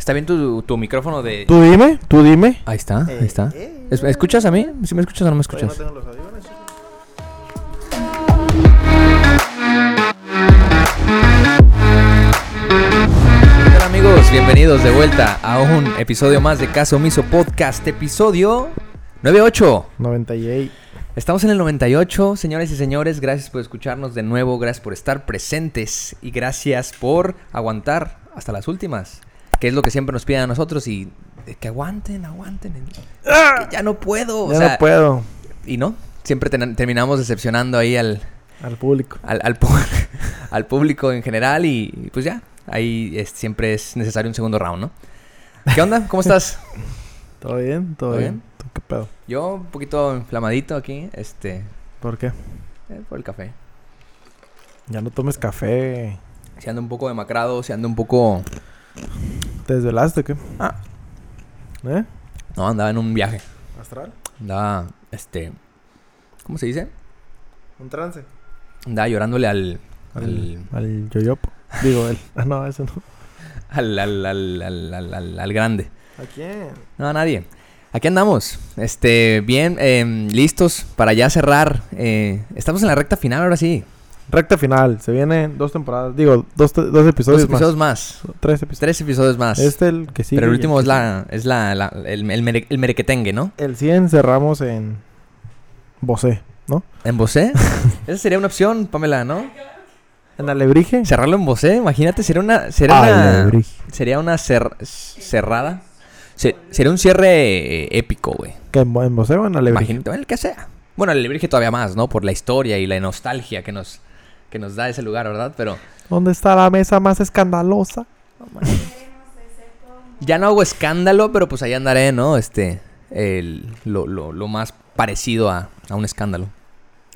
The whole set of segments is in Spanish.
Está bien tu, tu micrófono de... Tú dime, tú dime. Ahí está, ahí está. eh, Es- ¿Me escuchas a mí? ¿Sí me escuchas o no me escuchas? tengo los audífonos. ¿Qué tal amigos? Bienvenidos de vuelta a un episodio más de Caso Miso Podcast, episodio 98. 98. Estamos en el 98, señores y señores, gracias por escucharnos de nuevo, gracias por estar presentes y gracias por aguantar hasta las últimas, que es lo que siempre nos piden a nosotros y que aguanten, aguanten. Que ya no puedo, o Ya sea, no puedo. y no, siempre ten- terminamos decepcionando ahí al, Al público. al, al, público en general y, y pues ya, ahí es- siempre es necesario un segundo round, ¿no? ¿Qué onda? ¿Cómo estás? ¿Todo bien? ¿Todo, ¿Todo bien? bien? ¿Tú qué pedo? Yo un poquito inflamadito aquí, este, ¿Por qué? eh, por el café. Ya no tomes café. Se anda un poco demacrado, se anda un poco... ¿Te desvelaste o qué? Ah. ¿Eh? No, andaba en un viaje. ¿Astral? Andaba, este... ¿Cómo se dice? ¿Un trance? Andaba llorándole al... Al, Al, yoyopo. Digo, él. Ah, no, ese no. al, al, al, al, al- al- al grande. ¿A quién? No, a nadie. Aquí andamos. Este, bien, em, listos para ya cerrar. eh, estamos en la recta final ahora sí. Recta final. Se vienen dos temporadas. Digo, dos, dos episodios, Dos episodios más. más. Tres episodios. Tres episodios más. Este el que sigue. Pero el último es la, es la, la- el, el, mere- el merequetengue, ¿no? El 100 cerramos en... Bosé, ¿no? ¿En Bosé? Esa sería una opción, Pamela, ¿no? ¿En Alebrije? Cerrarlo en Bosé, imagínate, sería una... Sería una. Sería una cer- cerrada. Se- sería un cierre eh, épico, güey. ¿Que en, Bo- en Bosé o en Alebrije? Imagínate, el que sea. Bueno, Alebrije todavía más, ¿no? Por la historia y la nostalgia que nos, que nos da ese lugar, ¿verdad? Pero ¿Dónde está la mesa más escandalosa? ya no hago escándalo, pero pues ahí andaré, ¿no? Este, el, lo, lo, lo más parecido a, a un escándalo.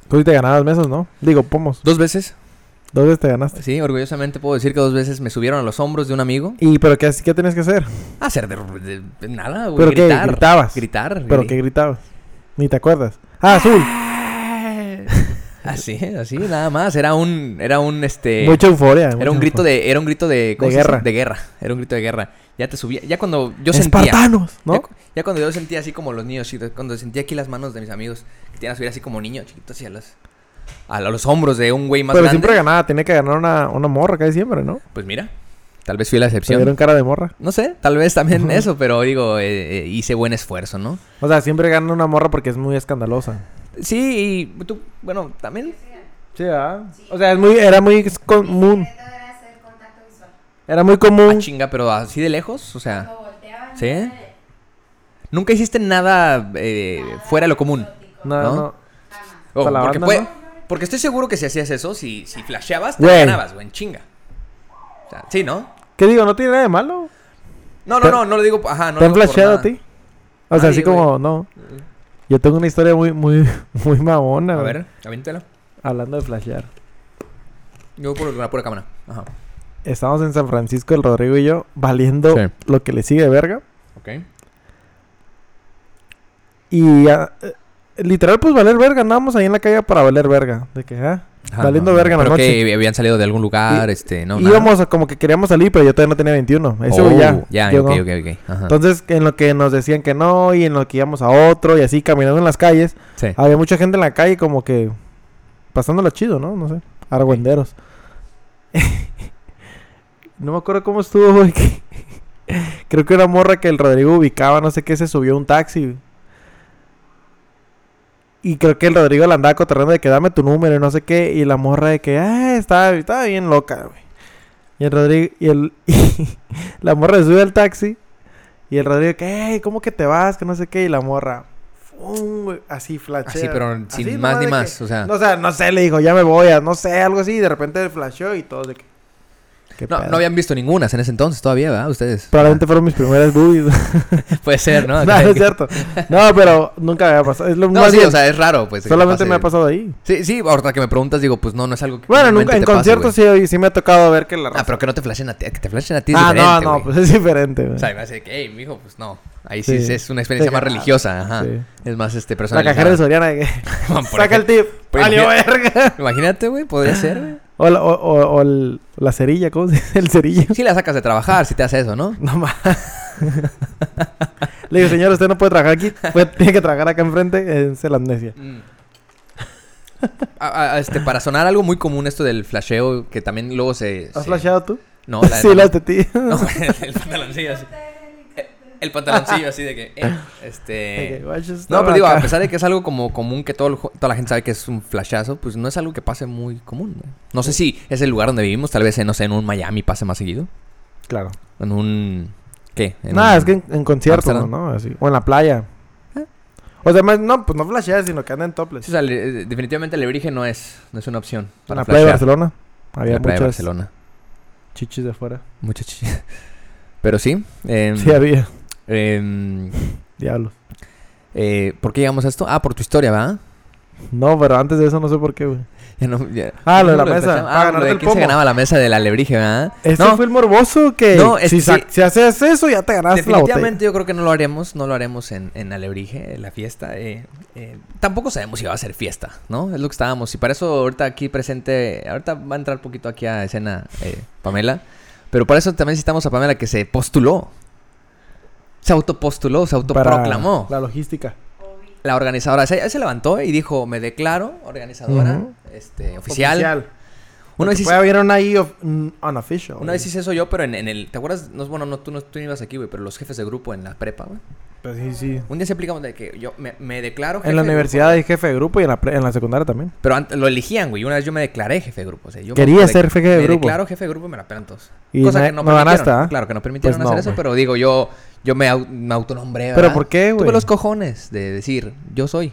Tú sí te ganabas mesas, ¿no? Digo, pomos. Dos veces, Dos veces te ganaste. sí, orgullosamente puedo decir que dos veces me subieron a los hombros de un amigo. ¿Y pero qué, qué tenías que hacer? Hacer de, de- de nada, güey. ¿Pero qué? gritar. ¿Gritabas? Gritar. ¿Pero gri- qué gritabas? Ni te acuerdas. Ah, azul. Así, así, nada más. Era un, era un, este... Mucha euforia. Era un grito de, era un grito de, guerra. De guerra. Era un grito de guerra. Ya te subía, ya cuando yo sentía, Espartanos, ¿no? ya cuando yo sentía así como los niños, cuando sentía aquí las manos de mis amigos que te iban a subir así como niños chiquitos hacia los, a los hombros de un güey más Pero grande. siempre ganaba. Tenía que ganar una, una morra casi siempre, ¿no? Pues mira, tal vez fui la excepción. dieron cara de morra. No sé, tal vez también eso, pero digo, eh, eh, hice buen esfuerzo, ¿no? O sea, siempre gana una morra porque es muy escandalosa. Sí, y tú, bueno, también. Sí, ¿ah? O sea, es muy, era muy común. era hacer contacto visual. Era muy Ah, común. chinga, pero así de lejos, o sea, volteaban, ¿Sí? nunca hiciste nada eh, fuera de lo común. No, ¿no? Oh, la porque, banda, ¿no? porque estoy seguro que si hacías eso, si, si flasheabas, te Güey. ganabas, güey, en chinga. O sea, sí, ¿no? ¿Qué digo? No tiene nada de malo. No, no, ¿Te- no, no lo digo, ajá, no ¿Te han flasheado a ti? O sea, Nadie, así como, no. Yo tengo una historia muy, muy, muy mamona. A güey, ver, avíntela. Hablando de flashear. Yo por la pura cámara. Ajá. Estábamos en San Francisco, el Rodrigo y yo, valiendo Sí. lo que le sigue de verga. Ok. Y ah, eh, literal, pues valer verga. Andábamos ahí en la calle para valer verga. De que, ah, Ajá, Valiendo ajá. verga en la noche. que habían salido de algún lugar, este, no, íbamos como que queríamos salir, pero yo todavía no tenía 21. Eso Oh, ya. Ya, yo ok, no. ok, ok. Ajá. Entonces, en lo que nos decían que no, y en lo que íbamos a otro, y así caminando en las calles, sí. había mucha gente en la calle como que pasándola chido, ¿no? No sé, argüenderos. no me acuerdo cómo estuvo, güey. Creo que una morra que el Rodrigo ubicaba, no sé qué, se subió a un taxi. Y creo que el Rodrigo la andaba cotorreando de que dame tu número y no sé qué. Y la morra de que, ah, estaba, estaba bien loca, güey. Y el Rodrigo, y el, la morra sube al taxi. Y el Rodrigo que, hey, ¿cómo que te vas? Que no sé qué. Y la morra, así flashea. Así, pero sin más ni que- más, o sea. no, o sea, no sé, le dijo, ya me voy, a- no sé, algo así. Y de repente flasheó y todo de que. ¿Qué No, no habían visto ninguna en ese entonces todavía, ¿verdad? Ustedes. Probablemente fueron mis primeras boobies. Puede ser, ¿no? no, no es cierto. No, pero nunca había pasado. Es lo No, más sí, bien, o sea, es raro, pues. solamente pase- me ha pasado ahí. Sí, sí, ahorita que me preguntas, digo, pues no, no es algo que. Bueno, nunca, en te pase, conciertos güey. sí, sí me ha tocado ver que la Ah, pero que no te flashen a ti, que te flashen a ti Ah, no, no, pues es diferente. güey. O sea, me hace que, hey, mijo, pues no. Ahí sí, Sí. es una experiencia más ah, religiosa, ajá. Es más, este, la personalizada. cajera de Soriana que saca el tip. Pues ¡Valió imagina- verga! Imagínate, güey, podría ser, güey. O la, o, o- o el- la cerilla, ¿cómo se dice? El cerillo. Sí la sacas de trabajar si te hace eso, ¿no? No más. Le digo, señor, usted no puede trabajar aquí. Puede- tiene que trabajar acá enfrente. Es la amnesia. Mm. A- a- este, para sonar algo muy común esto del flasheo, que también luego se... ¿Has se- flasheado tú? No, la sí, las de ti. no. El pantaloncillo así. El pantaloncillo así de que... eh, este... No, pero digo, a pesar de que es algo como común que todo toda la gente sabe que es un flashazo, pues no es algo que pase muy común. No, No sé si es el lugar donde vivimos, tal vez, en, no sé, en un Miami pase más seguido. Claro. En un... ¿Qué? En Nada, un- es que en, en conciertos, Amsterdam. ¿no? Así. O en la playa. Eh. O sea, más- no, pues no flasheas, sino que anda en topless. Sí, o sea, le- eh, definitivamente el lebrige no es, no es una opción. en la playa de. Barcelona. En Había la playa de Barcelona. chichis de afuera. Muchas chi- Pero sí. em, Sí, había. Em, Diablos. eh, ¿Por qué llegamos a esto? Ah, por tu historia, ¿va? No, pero antes de eso no sé por qué, güey. Ya no, ya- Ah, lo de la ¿Cómo mesa, Ah, ganarte lo de quién se ganaba la mesa de la lebrige, ¿verdad? Este no, fue el morboso que No, es si, que- si haces eso ya te ganaste la botella. Definitivamente yo creo que no lo haremos, no lo haremos en, en Alebrije, en la fiesta. eh, eh, tampoco sabemos si va a ser fiesta, ¿no? Es lo que estábamos. Y para eso ahorita aquí presente, ahorita va a entrar un poquito aquí a escena eh, Pamela. Pero para eso también necesitamos a Pamela que se postuló. Se autopostuló, se Para autoproclamó. La logística. La organizadora se, se levantó y dijo, me declaro organizadora este, oficial. Una vez, una ahí of- unofficial. una vez hice eso yo, pero en, en el... ¿Te acuerdas? No, bueno, no, tú no, tú no ibas aquí, güey, pero los jefes de grupo en la prepa, güey. Pues sí, sí. Un día se aplicamos de que yo me, me declaro jefe En la de universidad grupo, hay jefe de grupo y en la, pre- en la secundaria también. Pero antes lo elegían, güey. Una vez yo me declaré jefe de grupo. O sea, yo Quería me- ser jefe de me grupo. declaro jefe de grupo y me la pelan todos. Y Cosa na- que no, no permitieron. ganaste, ¿ah? Claro, que no permitieron Pues hacer no, eso, pero digo, yo, yo me, au- me autonombré, ¿Pero por qué, güey? Tuve los cojones de decir, yo soy.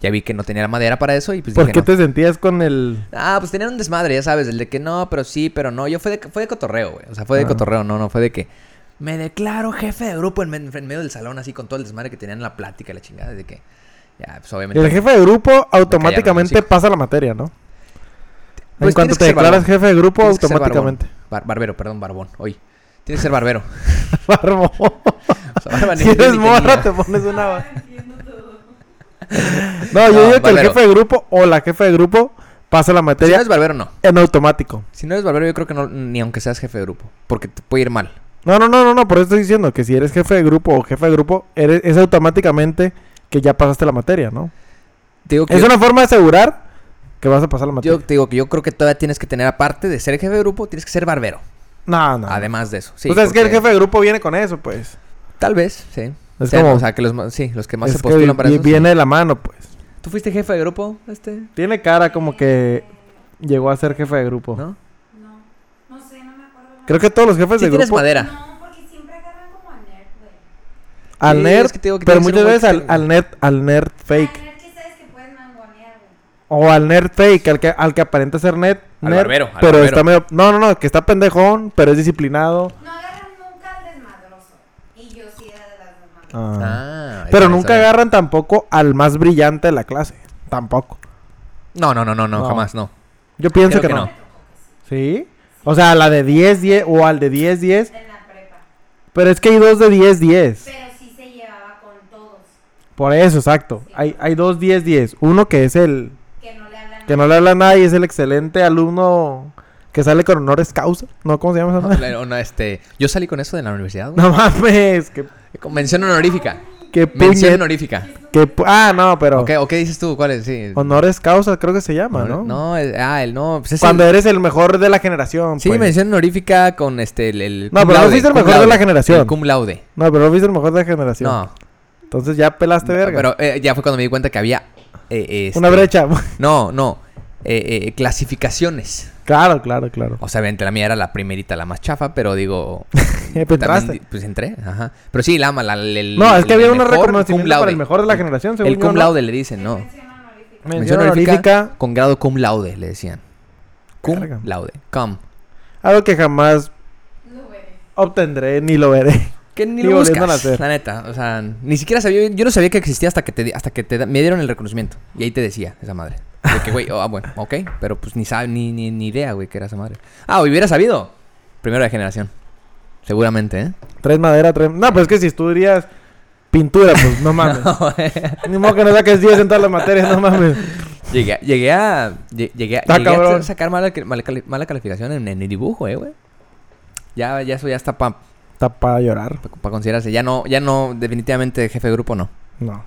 Ya vi que no tenía la madera para eso y pues ¿Por dije, qué no. te sentías con el...? Ah, pues tenían un desmadre, ya sabes, el de que no, pero sí, pero no. Yo fue de, fue de cotorreo, güey. O sea, fue de Ah. cotorreo, no, no, fue de que me declaro jefe de grupo en, en medio del salón, así con todo el desmadre que tenían en la plática y la chingada. De que, ya, pues obviamente. El jefe de grupo automáticamente pasa la materia, ¿no? Pues en cuanto tienes te declaras barbón. jefe de grupo, Tienes automáticamente. Bar- barbero, perdón, barbón. Hoy. Tienes que ser barbero. Barbo. O sea, barba ni- si eres morra, te pones una... No, yo No, digo que el jefe de grupo o la jefe de grupo pasa la Si no materia eres barbero, no. en automático. Si no eres barbero, yo creo que no, ni aunque seas jefe de grupo. Porque te puede ir mal. No, no, no, no, no, por eso estoy diciendo que si eres jefe de grupo o jefe de grupo, eres, es automáticamente que ya pasaste la materia, ¿no? Te digo que Es yo, una forma de asegurar que vas a pasar la yo materia. te digo que yo creo que todavía tienes que tener, aparte de ser jefe de grupo, tienes que ser barbero. No, no. Además de eso. Sí, o sea, es que el jefe de grupo viene con eso, pues. Tal vez, sí. Es O sea, como... o sea, que los, sí, los que más es se que postulan para eso. sí. viene de la mano, pues. ¿Tú fuiste jefe de grupo? Este? Tiene cara como que llegó a ser jefe de grupo. No, no sé, no me acuerdo. la Creo que todos los jefes Sí de tienes grupo... madera. No, porque siempre agarran como al nerd, güey. Al Sí, nerd, es que te digo que pero muchas veces al, al nerd, al nerd Al fake. nerd que sabes que puedes mangonear, güey. O al nerd fake, al que, al que aparenta ser nerd. Al nerd, barbero, al pero barbero. está medio... No, no, no, que está pendejón, pero es disciplinado. No agarran nunca al desmadroso. Y yo sí era de las desmadrosas. Ah. Ah, Pero nunca agarran tampoco al más brillante de la clase. Tampoco. No, no, no, no, no, No. jamás, no. Yo pienso Creo que no. no. ¿Sí? O sea, la de 10, 10 o al de 10, 10. En la prepa. Pero es que hay dos de 10, 10. Pero sí se llevaba con todos. Por eso, exacto. Sí. Hay, hay dos 10, 10. Uno que es el Que no le hablan que no le habla a nadie, es el excelente alumno que sale con honores causa. ¿No? ¿Cómo se llama esa No, no, este, yo salí con eso de la universidad. güey. No mames. Que, Convención honorífica. Que Mención honorífica. pu- ah, no, pero. ¿O qué, o qué dices tú? ¿Cuál es? Sí. Honores causa, creo que se llama, ¿no? No, es- ah, el no. Pues es Cuando el- eres el mejor de la generación. Sí, pues. mención honorífica con este, el. el No, pero no fuiste el mejor de la generación. el cum laude. No, pero no fuiste el mejor de la generación. No. Entonces ya pelaste verga. Pero eh, ya fue cuando me di cuenta que había. eh, este, Una brecha. No, no. Eh, eh, clasificaciones. claro, claro, claro. O sea, obviamente la mía era la primerita, la más chafa, pero digo. También pues entré, ajá. Pero sí, la, la, el, el- No, es que había un mejor, cum reconocimiento para el mejor de la generación, según El cum ¿no? laude le dicen, no. mención honorífica. Con grado cum laude, le decían. Cum laude. Cum. Algo que jamás Lo veré. obtendré ni lo veré. Que ni Ni lo a buscas, la neta. O sea, ni siquiera sabía... Yo no sabía que existía hasta que, te, hasta que te, me dieron el reconocimiento. Y ahí te decía esa madre. De que, güey, oh, ah, bueno, ok. Pero pues ni sabe, ni, ni, ni idea, güey, que era esa madre. Ah, hubiera sabido. Primero de generación. Seguramente, ¿eh? Tres madera, tres... No, pues es que si estudias pintura, pues no mames. Ni modo que no saques 10 en todas las materias, no mames. Llegué, a- llegué a. lle- Llegué, a- llegué a sacar mala, mala, mala calificación en, en el dibujo, eh, güey. Ya, ya eso ya está para Está para llorar. considerarse. Ya no, ya no, definitivamente jefe de grupo no. No.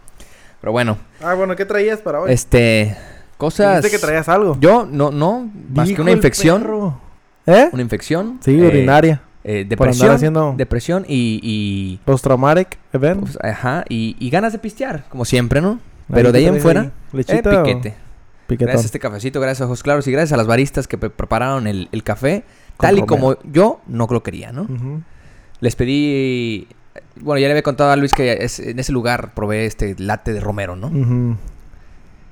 Pero bueno, Ah, bueno, ¿qué traías para hoy? este. Cosas. Dijiste que traías algo. Yo, no, no. Más que una infección. perro. ¿Eh? Una infección. Sí, eh, urinaria. eh, andar depresión. haciendo- Depresión y. y Post-traumatic event. pues, ajá. Y, y ganas de pistear, como siempre, ¿no? Pero Ahí de ahí en fuera. ahí. Eh, piquete. piquetón. Gracias a este cafecito, gracias a Ojos Claros y gracias a las baristas que pre- prepararon el, el café Con tal y como yo no lo quería, ¿no? Les pedí... Bueno, ya le había contado a Luis que es- en ese lugar probé este latte de romero, ¿no? Ujú.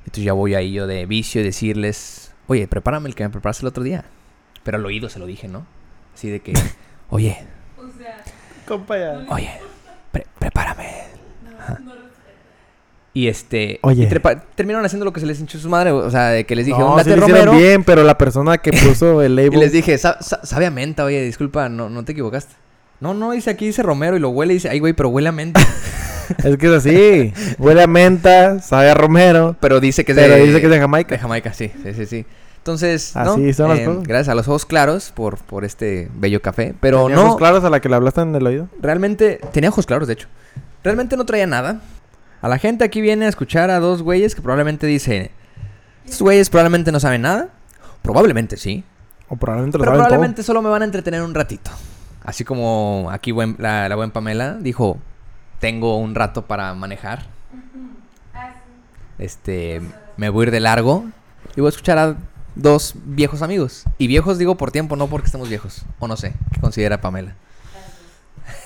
Entonces ya voy ahí yo de vicio y decirles... Oye, prepárame el que me preparaste el otro día. Pero al oído se lo dije, ¿no? Así de que... Oye, O sea, Compa ya. oye, pre- prepárame. Ajá. Y este... Oye. y trepa- terminaron haciendo lo que se les hinchó su madre. O sea, de que les dije no, un latte sí de lo hicieron romero... bien, pero la persona que puso el Y label... les dije, "Sa- sa- sabe a menta, oye, disculpa, no, no te equivocaste. No, no, dice aquí, dice Romero y lo huele y dice, ay, güey, pero huele a menta. Es que es así. Huele a menta, sabe a romero. pero dice que es Pero de, dice que es de Jamaica. de Jamaica, sí, sí, sí, sí. Entonces, ¿no? Son Eh, cosas. Gracias a los ojos claros por, por este bello café. Pero ¿Tenía no, ojos claros a la que le hablaste en el oído? realmente, tenía ojos claros, de hecho. Realmente no traía nada. A la gente aquí viene a escuchar a dos güeyes que probablemente dicen, estos güeyes probablemente no saben nada. Probablemente sí. O probablemente lo Pero saben probablemente solo me van a entretener un ratito. Así como aquí buen- la, la buen Pamela dijo, tengo un rato para manejar. Este, me voy a ir de largo y voy a escuchar a dos viejos amigos. Y viejos digo por tiempo, no porque estemos viejos. O no sé, ¿qué considera Pamela?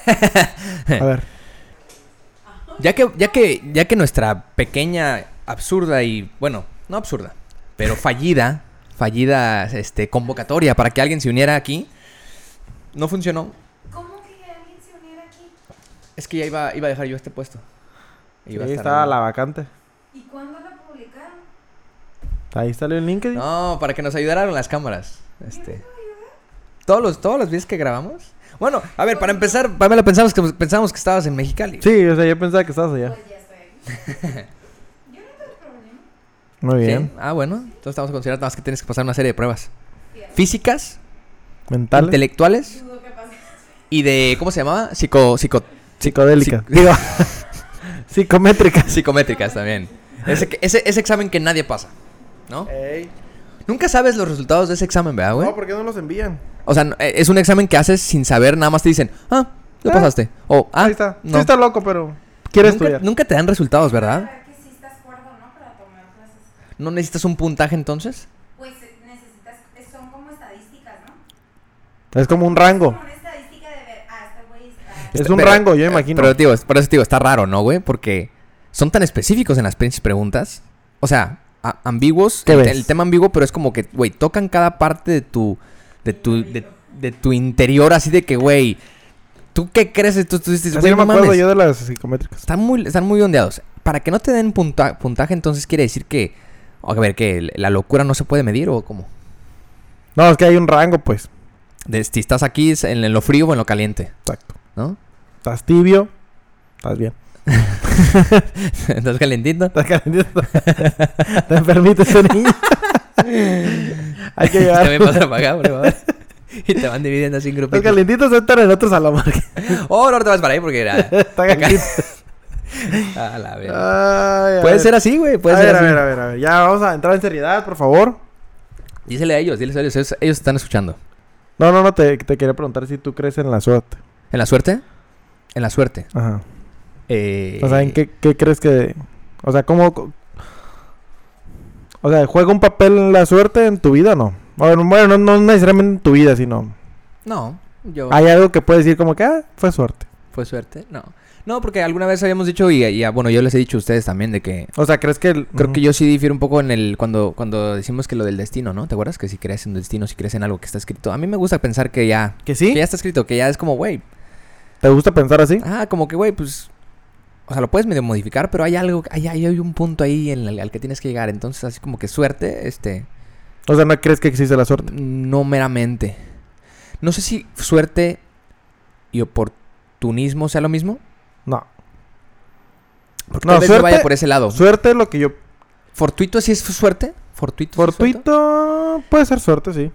A ver. Ya que, ya que, ya que nuestra pequeña, absurda y, bueno, no absurda, pero fallida, fallida, este, convocatoria para que alguien se uniera aquí, no funcionó. ¿Cómo que alguien se uniera aquí? Es que ya iba, iba a dejar yo este puesto. Iba a Ahí estar estaba ahí. la vacante. ¿Y cuándo la publicaron? Ahí salió el LinkedIn. No, para que nos ayudaran las cámaras. Este. Todos los, todos los videos que grabamos. Bueno, a ver, para empezar, Pamela, pensamos que, pensamos que estabas en Mexicali. Sí, o sea, yo pensaba que estabas allá. Pues ya estoy aquí. Yo no tengo problema. Muy ¿Sí? bien. Ah, bueno. Entonces estamos considerando nada más que tienes que pasar una serie de pruebas. Físicas, Mentales. intelectuales y de, ¿cómo se llamaba? Psico, psico, Psicodélicas. Psic- Digo, psicométricas. psicométricas también. Ese, que- ese, ese examen que nadie pasa, ¿no? Nunca sabes los resultados de ese examen, ¿verdad, güey? No, ¿por qué no los envían? O sea, eh, es un examen que haces sin saber, nada más te dicen, ah, lo Ah, pasaste. O, ah, Ahí está. no. Sí está loco, pero quiere nunca, estudiar. nunca te dan resultados, ¿verdad? Para que sí estás cuerdo, ¿no? Para tomar clases. ¿No necesitas un puntaje entonces? Pues eh, necesitas, eh, son como estadísticas, ¿no? Es como un rango. ah, este. Es un Pero- rango, yo eh, imagino. Pero, tío, por eso, tío, está raro, ¿no, güey? Porque son tan específicos en las pinches preguntas. O sea, a- ambiguos. ¿Qué el, ves? el tema ambiguo, pero es como que, güey, tocan cada parte de tu. De tu. De, de tu interior, así de que, güey. ¿Tú qué crees? Tú, tú dices, güey, no me acuerdo mames. yo de las psicométricas. Están muy, están muy ondeados. Para que no te den punta- puntaje, entonces quiere decir que. A ver, que la locura no se puede medir o cómo. No, es que hay un rango, pues. De, si estás aquí es en, en lo frío o en lo caliente, Exacto. ¿no? Estás tibio. Estás bien. estás calentito. Estás calentito. Te permite ese niño. hay que llevar. También pasa para acá, por favor. Y te van dividiendo así en Los grupitos. calientitos están en otro salón. Oh, no te vas para ahí porque era. Está acá. calientito. A la. Ay, a Puede ver. ser así, güey. Puede a ser ver, así. a ver, a ver, a ver. Ya vamos a entrar en seriedad, por favor. Dísele a ellos, dísele a ellos. Ellos, ellos están escuchando. No, no, no. Te, te quería preguntar si tú crees en la suerte. ¿En la suerte? En la suerte. Ajá. Eh, O sea, ¿en qué, qué crees que...? O sea, ¿cómo...? O sea, ¿juega un papel la suerte en tu vida o no? Bueno, bueno, no, no necesariamente en tu vida, sino... No, yo. Hay algo que puedes decir como que, ah, fue suerte. ¿Fue suerte? No. No, porque alguna vez habíamos dicho, y, y, ah, bueno, yo les he dicho a ustedes también, de que. O sea, ¿crees que...? el- Creo que yo sí difiero un poco en el. Cuando, cuando decimos que lo del destino, ¿no? ¿Te acuerdas? Que si crees en el destino, si crees en algo que está escrito. A mí me gusta pensar que ya. ¿Que sí? Que ya está escrito, que ya es como, güey. ¿Te gusta pensar así? Ah, como que, güey, pues. O sea, lo puedes medio modificar, pero hay algo, hay, hay, hay un punto ahí en el, al que tienes que llegar. Entonces, así como que suerte, este. O sea, ¿no crees que existe la suerte? No meramente. No sé si suerte y oportunismo sea lo mismo. No. Porque No, tal vez no suerte- vaya por ese lado. Suerte es lo que yo ¿Fortuito sí es suerte? ¿Fortuito? sí es suerte? Fortuito puede ser suerte, sí.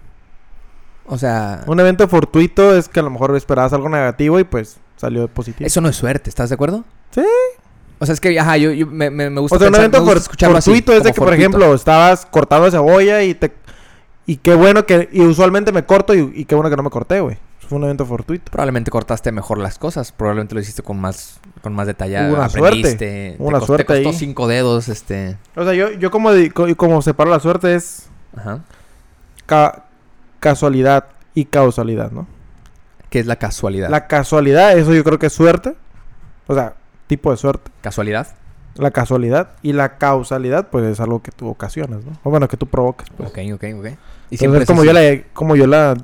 O sea, Un evento fortuito es que a lo mejor esperabas algo negativo y pues salió positivo. eso no es suerte, ¿estás de acuerdo? Sí. O sea, es que, ajá, yo, yo me, gusta O sea, un pensar- evento for- escucharlo así, fortuito es de que, por ejemplo, estabas cortando cebolla y te... Y qué bueno que... Y usualmente me corto y, y qué bueno que no me corté, güey. Fue un evento fortuito. Probablemente cortaste mejor las cosas, probablemente lo hiciste con más, con más detalle. Hubo una aprendiste, suerte, te una cos- suerte Te costó ahí. cinco dedos, este... O sea, yo, yo como, como separo la suerte es Ajá. ca- casualidad y causalidad, ¿no? ¿Qué es la casualidad? La casualidad, eso yo creo que es suerte. O sea, tipo de suerte. ¿Casualidad? La casualidad y la causalidad, pues es algo que tú ocasionas, ¿no? O bueno, que tú provocas, pues. Ok, ok, ok. Y Entonces, es como así. yo, la, como yo la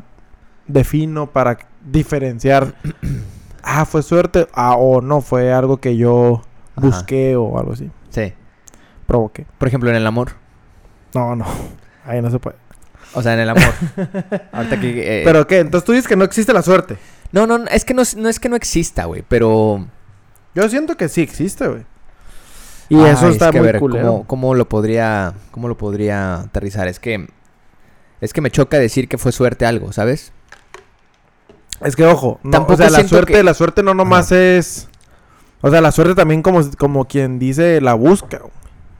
defino para diferenciar. ah, fue suerte. Ah, o no, fue algo que yo Ajá. busqué o algo así. Sí. Provoqué. Por ejemplo, en el amor. No, no. Ahí no se puede. O sea, en el amor. Ahorita que... eh, ¿Pero qué? Entonces tú dices que no existe la suerte. No, no, es que no, es- no es que no exista, güey, pero... Yo siento que sí existe, güey. Y eso es está que a muy ver, culero. ¿cómo, cómo lo podría, ¿Cómo lo podría aterrizar? Es que... Es que me choca decir que fue suerte algo, ¿sabes? Es que ojo, no, Tampoco o sea, la suerte, que- la suerte no nomás es. O sea, la suerte también como, como quien dice la busca.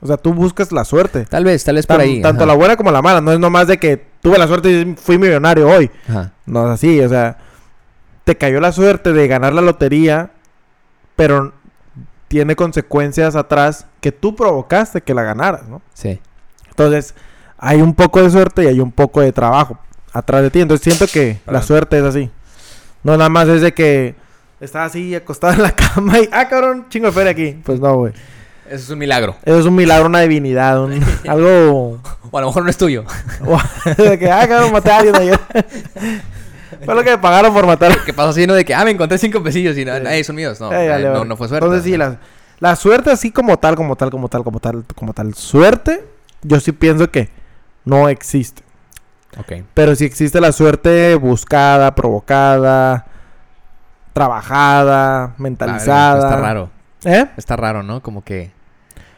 O sea, tú buscas la suerte. Tal vez, tal vez por Tan- ahí. tanto ajá. la buena como la mala. No es nomás de que tuve la suerte y fui millonario hoy. Ajá. No es así, o sea, te cayó la suerte de ganar la lotería, pero tiene consecuencias atrás que tú provocaste que la ganaras, ¿no? Sí. Entonces, hay un poco de suerte y hay un poco de trabajo atrás de ti. Entonces, siento que la suerte es así. No nada más es de que estás así acostado en la cama y, ah, cabrón, chingo de feria aquí. Pues no, güey. Eso es un milagro. Eso es un milagro, una divinidad, un- algo... O a lo mejor no es tuyo. de que, ah, cabrón, maté a alguien ayer. Fue lo que me pagaron por matar. ¿Qué pasa así, no? De que, ah, me encontré cinco pesillos y no, Sí. eh, son míos. No, Eh, eh, vale, no, vale. no fue suerte. Entonces sí, la, la suerte así como tal, como tal, como tal, como tal, como tal, suerte, yo sí pienso que no existe. Pero sí existe la suerte buscada, provocada, trabajada, mentalizada. Está raro. ¿Eh? Está raro, ¿no? Como que...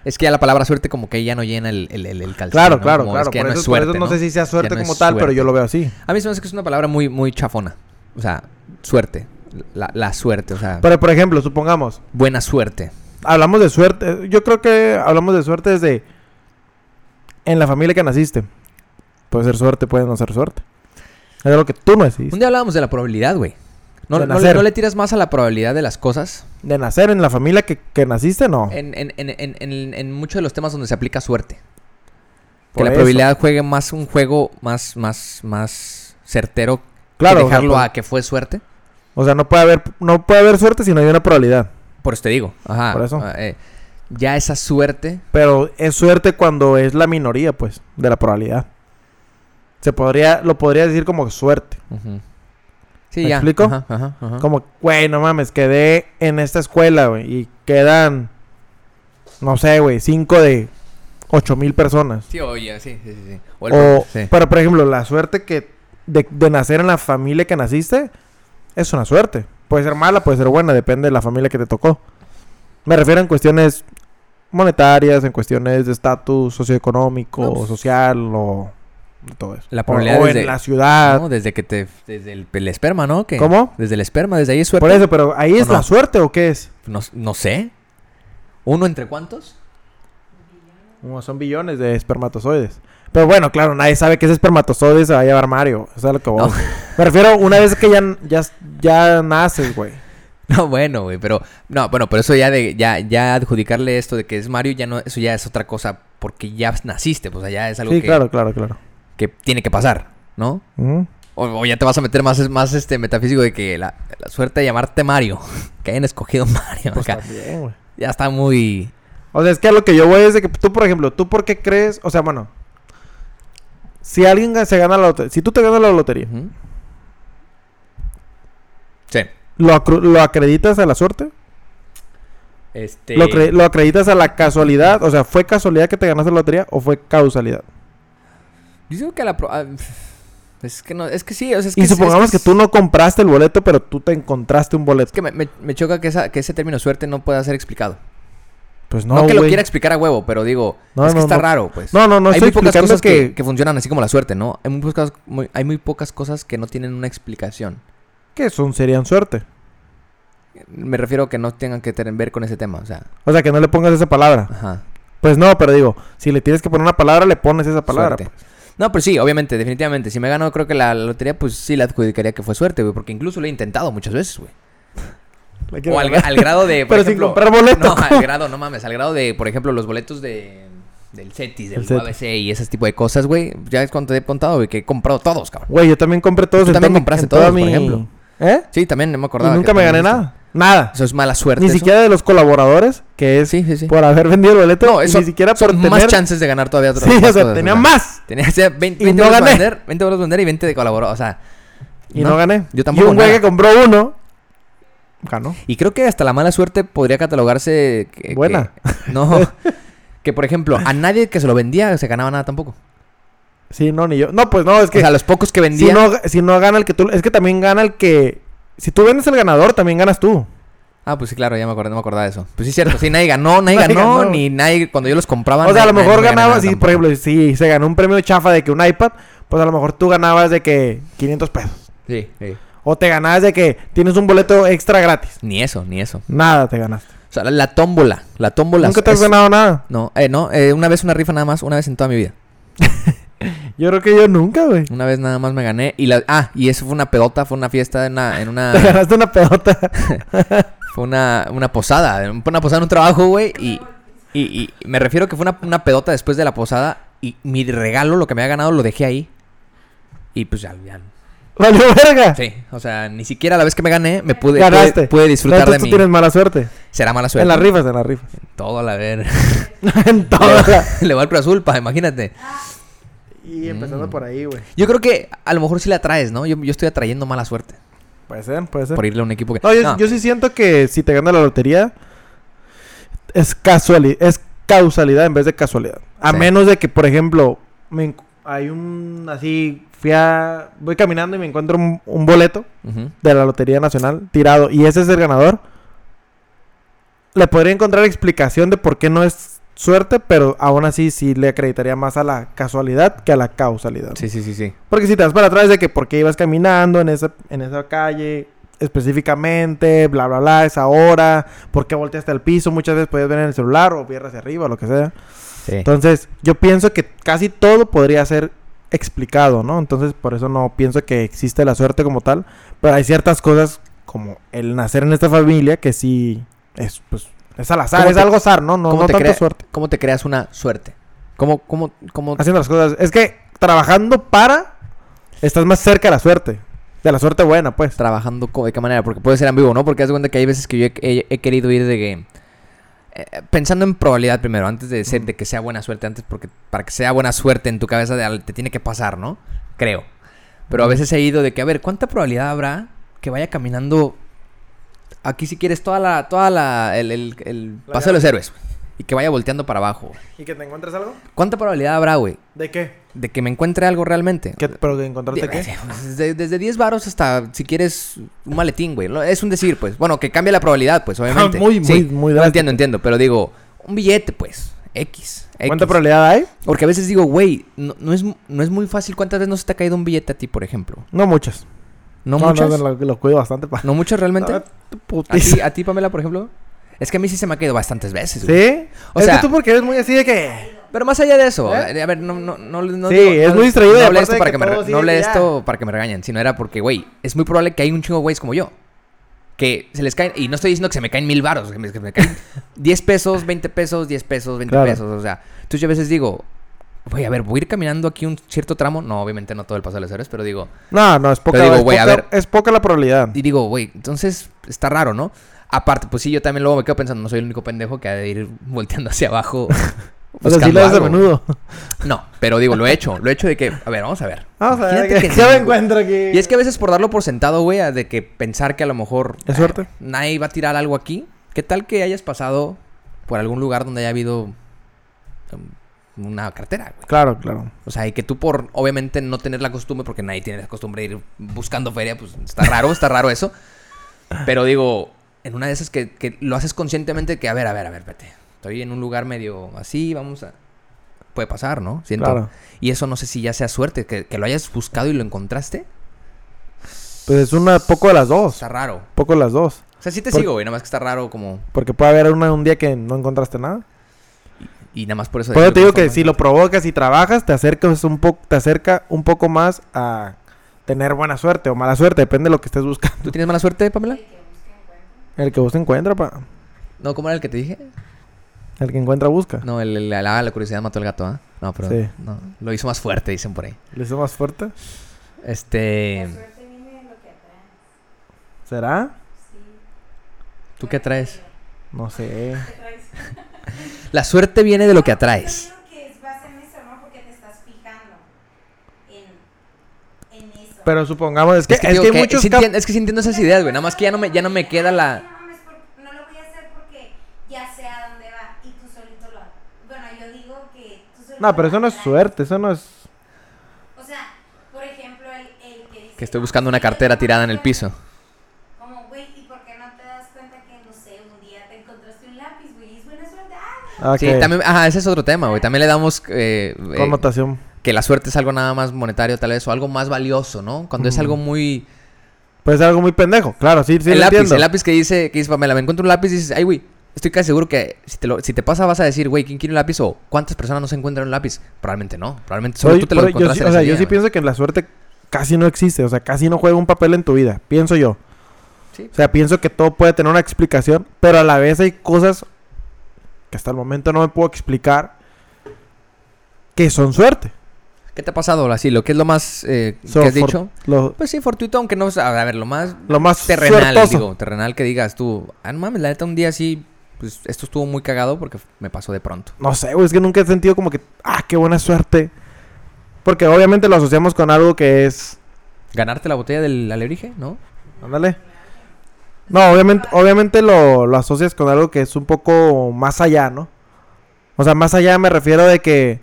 Es que ya la palabra suerte como que ya no llena el, el, calzón, Claro, ¿no? claro, Como claro. es que ya por, no eso, por no, sé si sea suerte como tal, pero yo lo veo así. A mí se me hace que es una palabra muy, muy chafona. O sea, suerte. La, la suerte, o sea, Pero por ejemplo, supongamos, buena suerte. hablamos de suerte. Yo creo que hablamos de suerte desde en la familia que naciste. Puede ser suerte, puede no ser suerte. Es lo que tú no Un decidiste. día hablábamos de la probabilidad, güey. ¿No, no le- nacer. no le tiras más a la probabilidad de las cosas? De nacer en la familia que, que naciste, no. En, en, en, en, muchos de los temas donde se aplica suerte. Que la eso. probabilidad juegue más un juego más, más, más certero Claro, que o sea, dejarlo a que fue suerte. O sea, no puede haber, no puede haber suerte si no hay una probabilidad. Por eso te digo. Ajá. Por eso. ah, eh, ya esa suerte. Pero es suerte cuando es la minoría, pues, de la probabilidad. Se podría, lo podría decir como suerte. Sí, ¿Me ya. explico? Ajá, ajá, ajá. Como, güey, no mames, quedé en esta escuela, güey, y quedan, no sé, güey, cinco de ocho mil personas. Sí, oye, sí, sí, sí. sí. O sí. pero por ejemplo, la suerte que de, de nacer en la familia que naciste es una suerte. Puede ser mala, puede ser buena, depende de la familia que te tocó. Me refiero en cuestiones monetarias, en cuestiones de estatus socioeconómico, No, pues- social o de todo eso. La probabilidad o, desde- en la ciudad. ¿no? Desde que te... Desde el, el esperma, ¿no? ¿Cómo? Desde el esperma, desde ahí es suerte. Por eso, pero ahí ¿O es no? la suerte o qué es? No, no sé. ¿Uno entre cuántos? Son billones de espermatozoides. Pero bueno, claro, nadie sabe que ese espermatozoide se va a llevar Mario. Eso es lo que. No. Me refiero una vez que ya, ya, ya naces, güey. No, bueno, güey, pero... No, bueno, pero eso ya de... Ya, ya adjudicarle esto de que es Mario, ya no... Eso ya es otra cosa porque ya naciste. Pues o sea, ya es algo Sí, que, claro, claro, claro. Que tiene que pasar, ¿no? O, o ya te vas a meter más, más este metafísico de que la, la suerte de llamarte Mario. Que hayan escogido Mario. Pues acá. también. Ya está muy... O sea, es que a lo que yo voy es de que tú, por ejemplo, tú por qué crees, o sea, bueno, si alguien se gana la lotería, si tú te ganas la lotería. Sí. ¿lo, acreditas a la suerte? Este... ¿Lo, acre- lo acreditas a la casualidad? O sea, ¿fue casualidad que te ganaste la lotería o fue causalidad? Yo digo que la... pro- Es que no... Es que sí, o sea, es y que... supongamos es que, es- tú no compraste el boleto, pero tú te encontraste un boleto. Es que me, me- me choca que, esa, que ese término suerte no pueda ser explicado. Pues No, no, que lo quiera explicar a huevo, pero digo, No, es que no, está raro, pues. No, no, no hay muy pocas cosas que... que- que funcionan así como la suerte, ¿no? Hay muy pocas, muy- hay muy pocas cosas que no tienen una explicación. Que son, serían suerte. Me refiero a que no tengan que tener ver con ese tema, o sea, O sea, que no le pongas esa palabra. ajá. Pues no, pero digo, si le tienes que poner una palabra, le pones esa palabra. Suerte. pues. No, pero sí, obviamente, definitivamente. Si me gano, creo que la lotería, pues sí le adjudicaría que fue suerte, güey. Porque incluso lo he intentado muchas veces, güey. La O al, grado de. por Pero sin ejemplo- comprar boleto. No, al grado, no mames. Al grado de, por ejemplo, los boletos de. Del CETIS, del El CETIS. ABC y ese tipo de cosas, güey. Ya es cuando te he contado, güey, que he comprado todos, cabrón. Güey, yo también compré todos Tú también compraste todos, por ejemplo. ¿Eh? Sí, también no me Y acordaba. que nunca me gané nada. Nada. Eso es mala suerte. Ni eso. siquiera de los colaboradores, que es Sí, sí, sí. por haber vendido el boleto. No, y eso ni siquiera por son tener... más chances de ganar todavía otras Sí, o sea, tenía más. Tenía o sea, 20, Y 20 no euros para gané. vender, 20 euros para vender y 20 de colaborador. O sea, Y no, gané. Yo Y tampoco un güey que compró uno, ganó. Y creo que hasta la mala suerte podría catalogarse. que- Buena. que- no. que por ejemplo, a nadie que se lo vendía se ganaba nada tampoco. Sí, no, ni yo. No, pues no, es que o sea, los pocos que si, vendían. no, si no gana el que tú... Es que también gana el que... Si tú vendes el ganador, también ganas tú. Ah, pues sí, claro, ya me acordé, no me acordaba de eso. Pues sí, cierto. Sí, nadie ganó, nadie, Nadie ganó, ganó. ni nadie. Cuando yo los compraba. O sea, a lo mejor nadie me ganaba, ganaba si por ejemplo, si se ganó un premio chafa de que un iPad, pues a lo mejor tú ganabas de que 500 pesos. Sí, sí. O te ganabas de que tienes un boleto extra gratis. Ni eso, ni eso. Nada te ganaste. O sea, la, la tómbola. La tómbola. Nunca te has es- ganado nada. No, eh, no, eh, una vez una rifa nada más, una vez en toda mi vida. Yo creo que yo nunca, güey. Una vez nada más me gané. Y la, ah, y eso fue una pedota, fue una fiesta en una. En una Te ganaste una pelota. Fue una, una posada, una posada en un trabajo, güey, y, y, y me refiero que fue una, una pedota después de la posada y mi regalo, lo que me había ganado, lo dejé ahí. Y pues ya, ya- Valió verga. sí, o sea, ni siquiera la vez que me gané me pude, Ganaste. pude, pude disfrutar Entonces de tú mi... tienes mala suerte. Será mala suerte. En las rifas, en las rifas. Todo a la ver. en todas. las- Le va al Cruz Azul, pa, imagínate. Y empezando Mm. por ahí, güey. Yo creo que a lo mejor sí la traes, ¿no? Yo, yo estoy atrayendo mala suerte Puede ser, puede ser. por irle a un equipo que... No, yo, No, yo sí siento que si te gana la lotería es casualidad, es causalidad en vez de casualidad. A Sí. menos de que, por ejemplo, me hay un así fui a voy caminando y me encuentro un, un boleto de la Lotería Nacional tirado y ese es el ganador. Le podría encontrar explicación de por qué no es suerte, pero aún así sí le acreditaría más a la casualidad que a la causalidad. Sí, sí, sí, sí. Porque si te vas para atrás de que por qué ibas caminando en esa, en esa calle específicamente, bla, bla, bla, esa hora, por qué volteaste al piso, muchas veces podías ver en el celular o ver hacia arriba, lo que sea. Sí. Entonces, yo pienso que casi todo podría ser explicado, ¿no? Entonces, por eso no pienso que existe la suerte como tal, pero hay ciertas cosas como el nacer en esta familia que sí es, pues, es al azar, ¿Cómo es te- algo azar, ¿no? No, ¿Cómo no suerte. ¿Cómo te creas una suerte? ¿Cómo, cómo, cómo... Haciendo las cosas. Es que trabajando para, estás más cerca de la suerte. De la suerte buena, pues. trabajando de qué manera, porque puede ser ambiguo, ¿no? Porque haz de cuenta que hay veces que yo he, he- he querido ir de que eh, pensando en probabilidad primero, antes de ser Ujú. de que sea buena suerte, antes porque para que sea buena suerte en tu cabeza de te tiene que pasar, ¿no? Creo. Pero a veces he ido de que a ver, ¿cuánta probabilidad habrá que vaya caminando aquí si quieres toda la toda la el, el, el La paseo de los héroes y que vaya volteando para abajo? ¿Y que te encuentres algo? ¿Cuánta probabilidad habrá, güey, ¿De qué? de que me encuentre algo realmente? ¿Qué ¿Pero que encontrarte qué? Desde, desde 10 varos hasta si quieres un maletín, güey. Es un decir, pues. Bueno, que cambie la probabilidad, pues, obviamente. Ah, muy, Sí, muy, muy no, entiendo, entiendo. Pero digo, un billete, pues. X. ¿Cuánta X. probabilidad hay? Porque a veces digo, güey, no, no es, no es muy fácil. ¿Cuántas veces no se te ha caído un billete a ti, por ejemplo? No muchas. ¿No, muchas? No, No, lo, lo cuido bastante, pa. muchas realmente? Ah, ¿A, ti, ¿A ti, Pamela, por ejemplo? Es que a mí sí se me ha caído bastantes veces, ¿Sí? güey. O es sea- que tú porque eres muy así de que... Pero más allá de eso, ¿Eh? a ver, no, no, no, no Sí, digo- es no- muy distraído No hablé esto para que que me, no hablé esto para que me regañen, sino era porque, güey, es muy probable que hay un chingo de güeyes como yo. Que se les caen, y no estoy diciendo que se me caen mil varos, que me, que me caen 10 pesos, 20 pesos, 10 pesos, 20 Claro. pesos, o sea. Entonces yo a veces digo, voy a ver, voy a ir caminando aquí un cierto tramo, no, obviamente no todo el paso de los héroes, pero digo, No, no, es poca, digo, es, güey, a poca ver. es poca la probabilidad. y digo, güey, entonces está raro, ¿no? Aparte, pues sí, yo también luego me quedo pensando, no soy el único pendejo que ha de ir volteando hacia abajo. O sea, sí lo haces a menudo. No, pero digo, lo he hecho. Lo he hecho de que, a ver, vamos a ver. Vamos a ver, Imagínate ¿qué, que me encuentro aquí? Y es que a veces por darlo por sentado, güey, a de que pensar que a lo mejor... ¿Es eh, suerte? nadie va a tirar algo aquí. ¿Qué tal que hayas pasado por algún lugar donde haya habido um, una cartera, güey? Claro, claro. O sea, y que tú por, obviamente, no tener la costumbre, porque nadie tiene la costumbre de ir buscando feria, pues está raro, está raro eso. Pero digo, en una de esas que, que lo haces conscientemente, que a ver, a ver, a ver, espérate. estoy en un lugar medio así, vamos a... Puede pasar, ¿no? Siento. Claro. Y eso no sé si ya sea suerte, que, que lo hayas buscado y lo encontraste. Pues es una poco de las dos. Está raro. Poco de las dos. O sea, sí te Por- sigo, güey, nada más que está raro como... Porque puede haber una, un día que no encontraste nada. Y nada más por eso... Decirlo te digo que si lo provocas y trabajas, te acercas un poco, te acerca un poco más a tener buena suerte o mala suerte, depende de lo que estés buscando. ¿Tú tienes mala suerte, Pamela? El que busca encuentra. El que busca encuentra, pa. No, ¿cómo era el que te dije? El que encuentra busca. No, el, el- la, la curiosidad mató al gato, ¿ah? No, pero Sí. no, lo hizo más fuerte, dicen por ahí. ¿Le hizo más fuerte? Este... La suerte viene de lo que atraes. ¿Será? Sí. ¿Tú qué traes? No sé. La suerte viene de lo que atraes. que es. Pero supongamos, es que, es que, digo hay que muchos sí es que sí entiendo esas ideas, güey. Nada más que ya no me, ya no me queda la... No, mames, por- no lo voy a hacer porque ya sé a dónde va y tú solito lo Bueno, yo digo que tú solito No, pero eso no es suerte, eso no es... O sea, por ejemplo, el, el que dice... Que estoy "No, buscando una cartera te tirada en el piso. cuenta". Como, güey, ¿y por qué no te das cuenta que, no sé, un día te encontraste un lápiz, güey? y Es buena Sí, también... Ajá, ese es otro tema, güey. También le damos... eh, eh, Connotación. que la suerte es algo nada más monetario, tal vez, o algo más valioso, ¿no? Cuando es algo muy... Puede ser algo muy pendejo, claro, sí, sí el lo lápiz, entiendo. el lápiz que dice, que dice Pamela, me encuentro un lápiz y dices, ay, güey, estoy casi seguro que si te, lo- si te pasa vas a decir, güey, ¿quién quiere un lápiz? O ¿cuántas personas no se encuentran un lápiz? Probablemente no, probablemente solo tú te lo yo, encontraste en o sea, yo día, sí güey. pienso que la suerte casi no existe, o sea, casi no juega un papel en tu vida, pienso yo. Sí. O sea, pienso que todo puede tener una explicación, pero a la vez hay cosas que hasta el momento no me puedo explicar que son suerte. ¿Qué te ha pasado, así? ¿Lo que es lo más eh, So, que has for- dicho? Lo, Pues sí, fortuito, aunque no... A ver, lo más lo más terrenal, suertoso. digo, terrenal que digas tú, ah, no mames, la neta un día sí, pues esto estuvo muy cagado porque me pasó de pronto. No sé, güey, es que nunca he sentido como que, ah, qué buena suerte. Porque obviamente lo asociamos con algo que es, ¿Ganarte la botella del alebrije? ¿No? ándale. No, obviamente, obviamente lo, lo asocias con algo que es un poco más allá, ¿no? O sea, más allá me refiero de que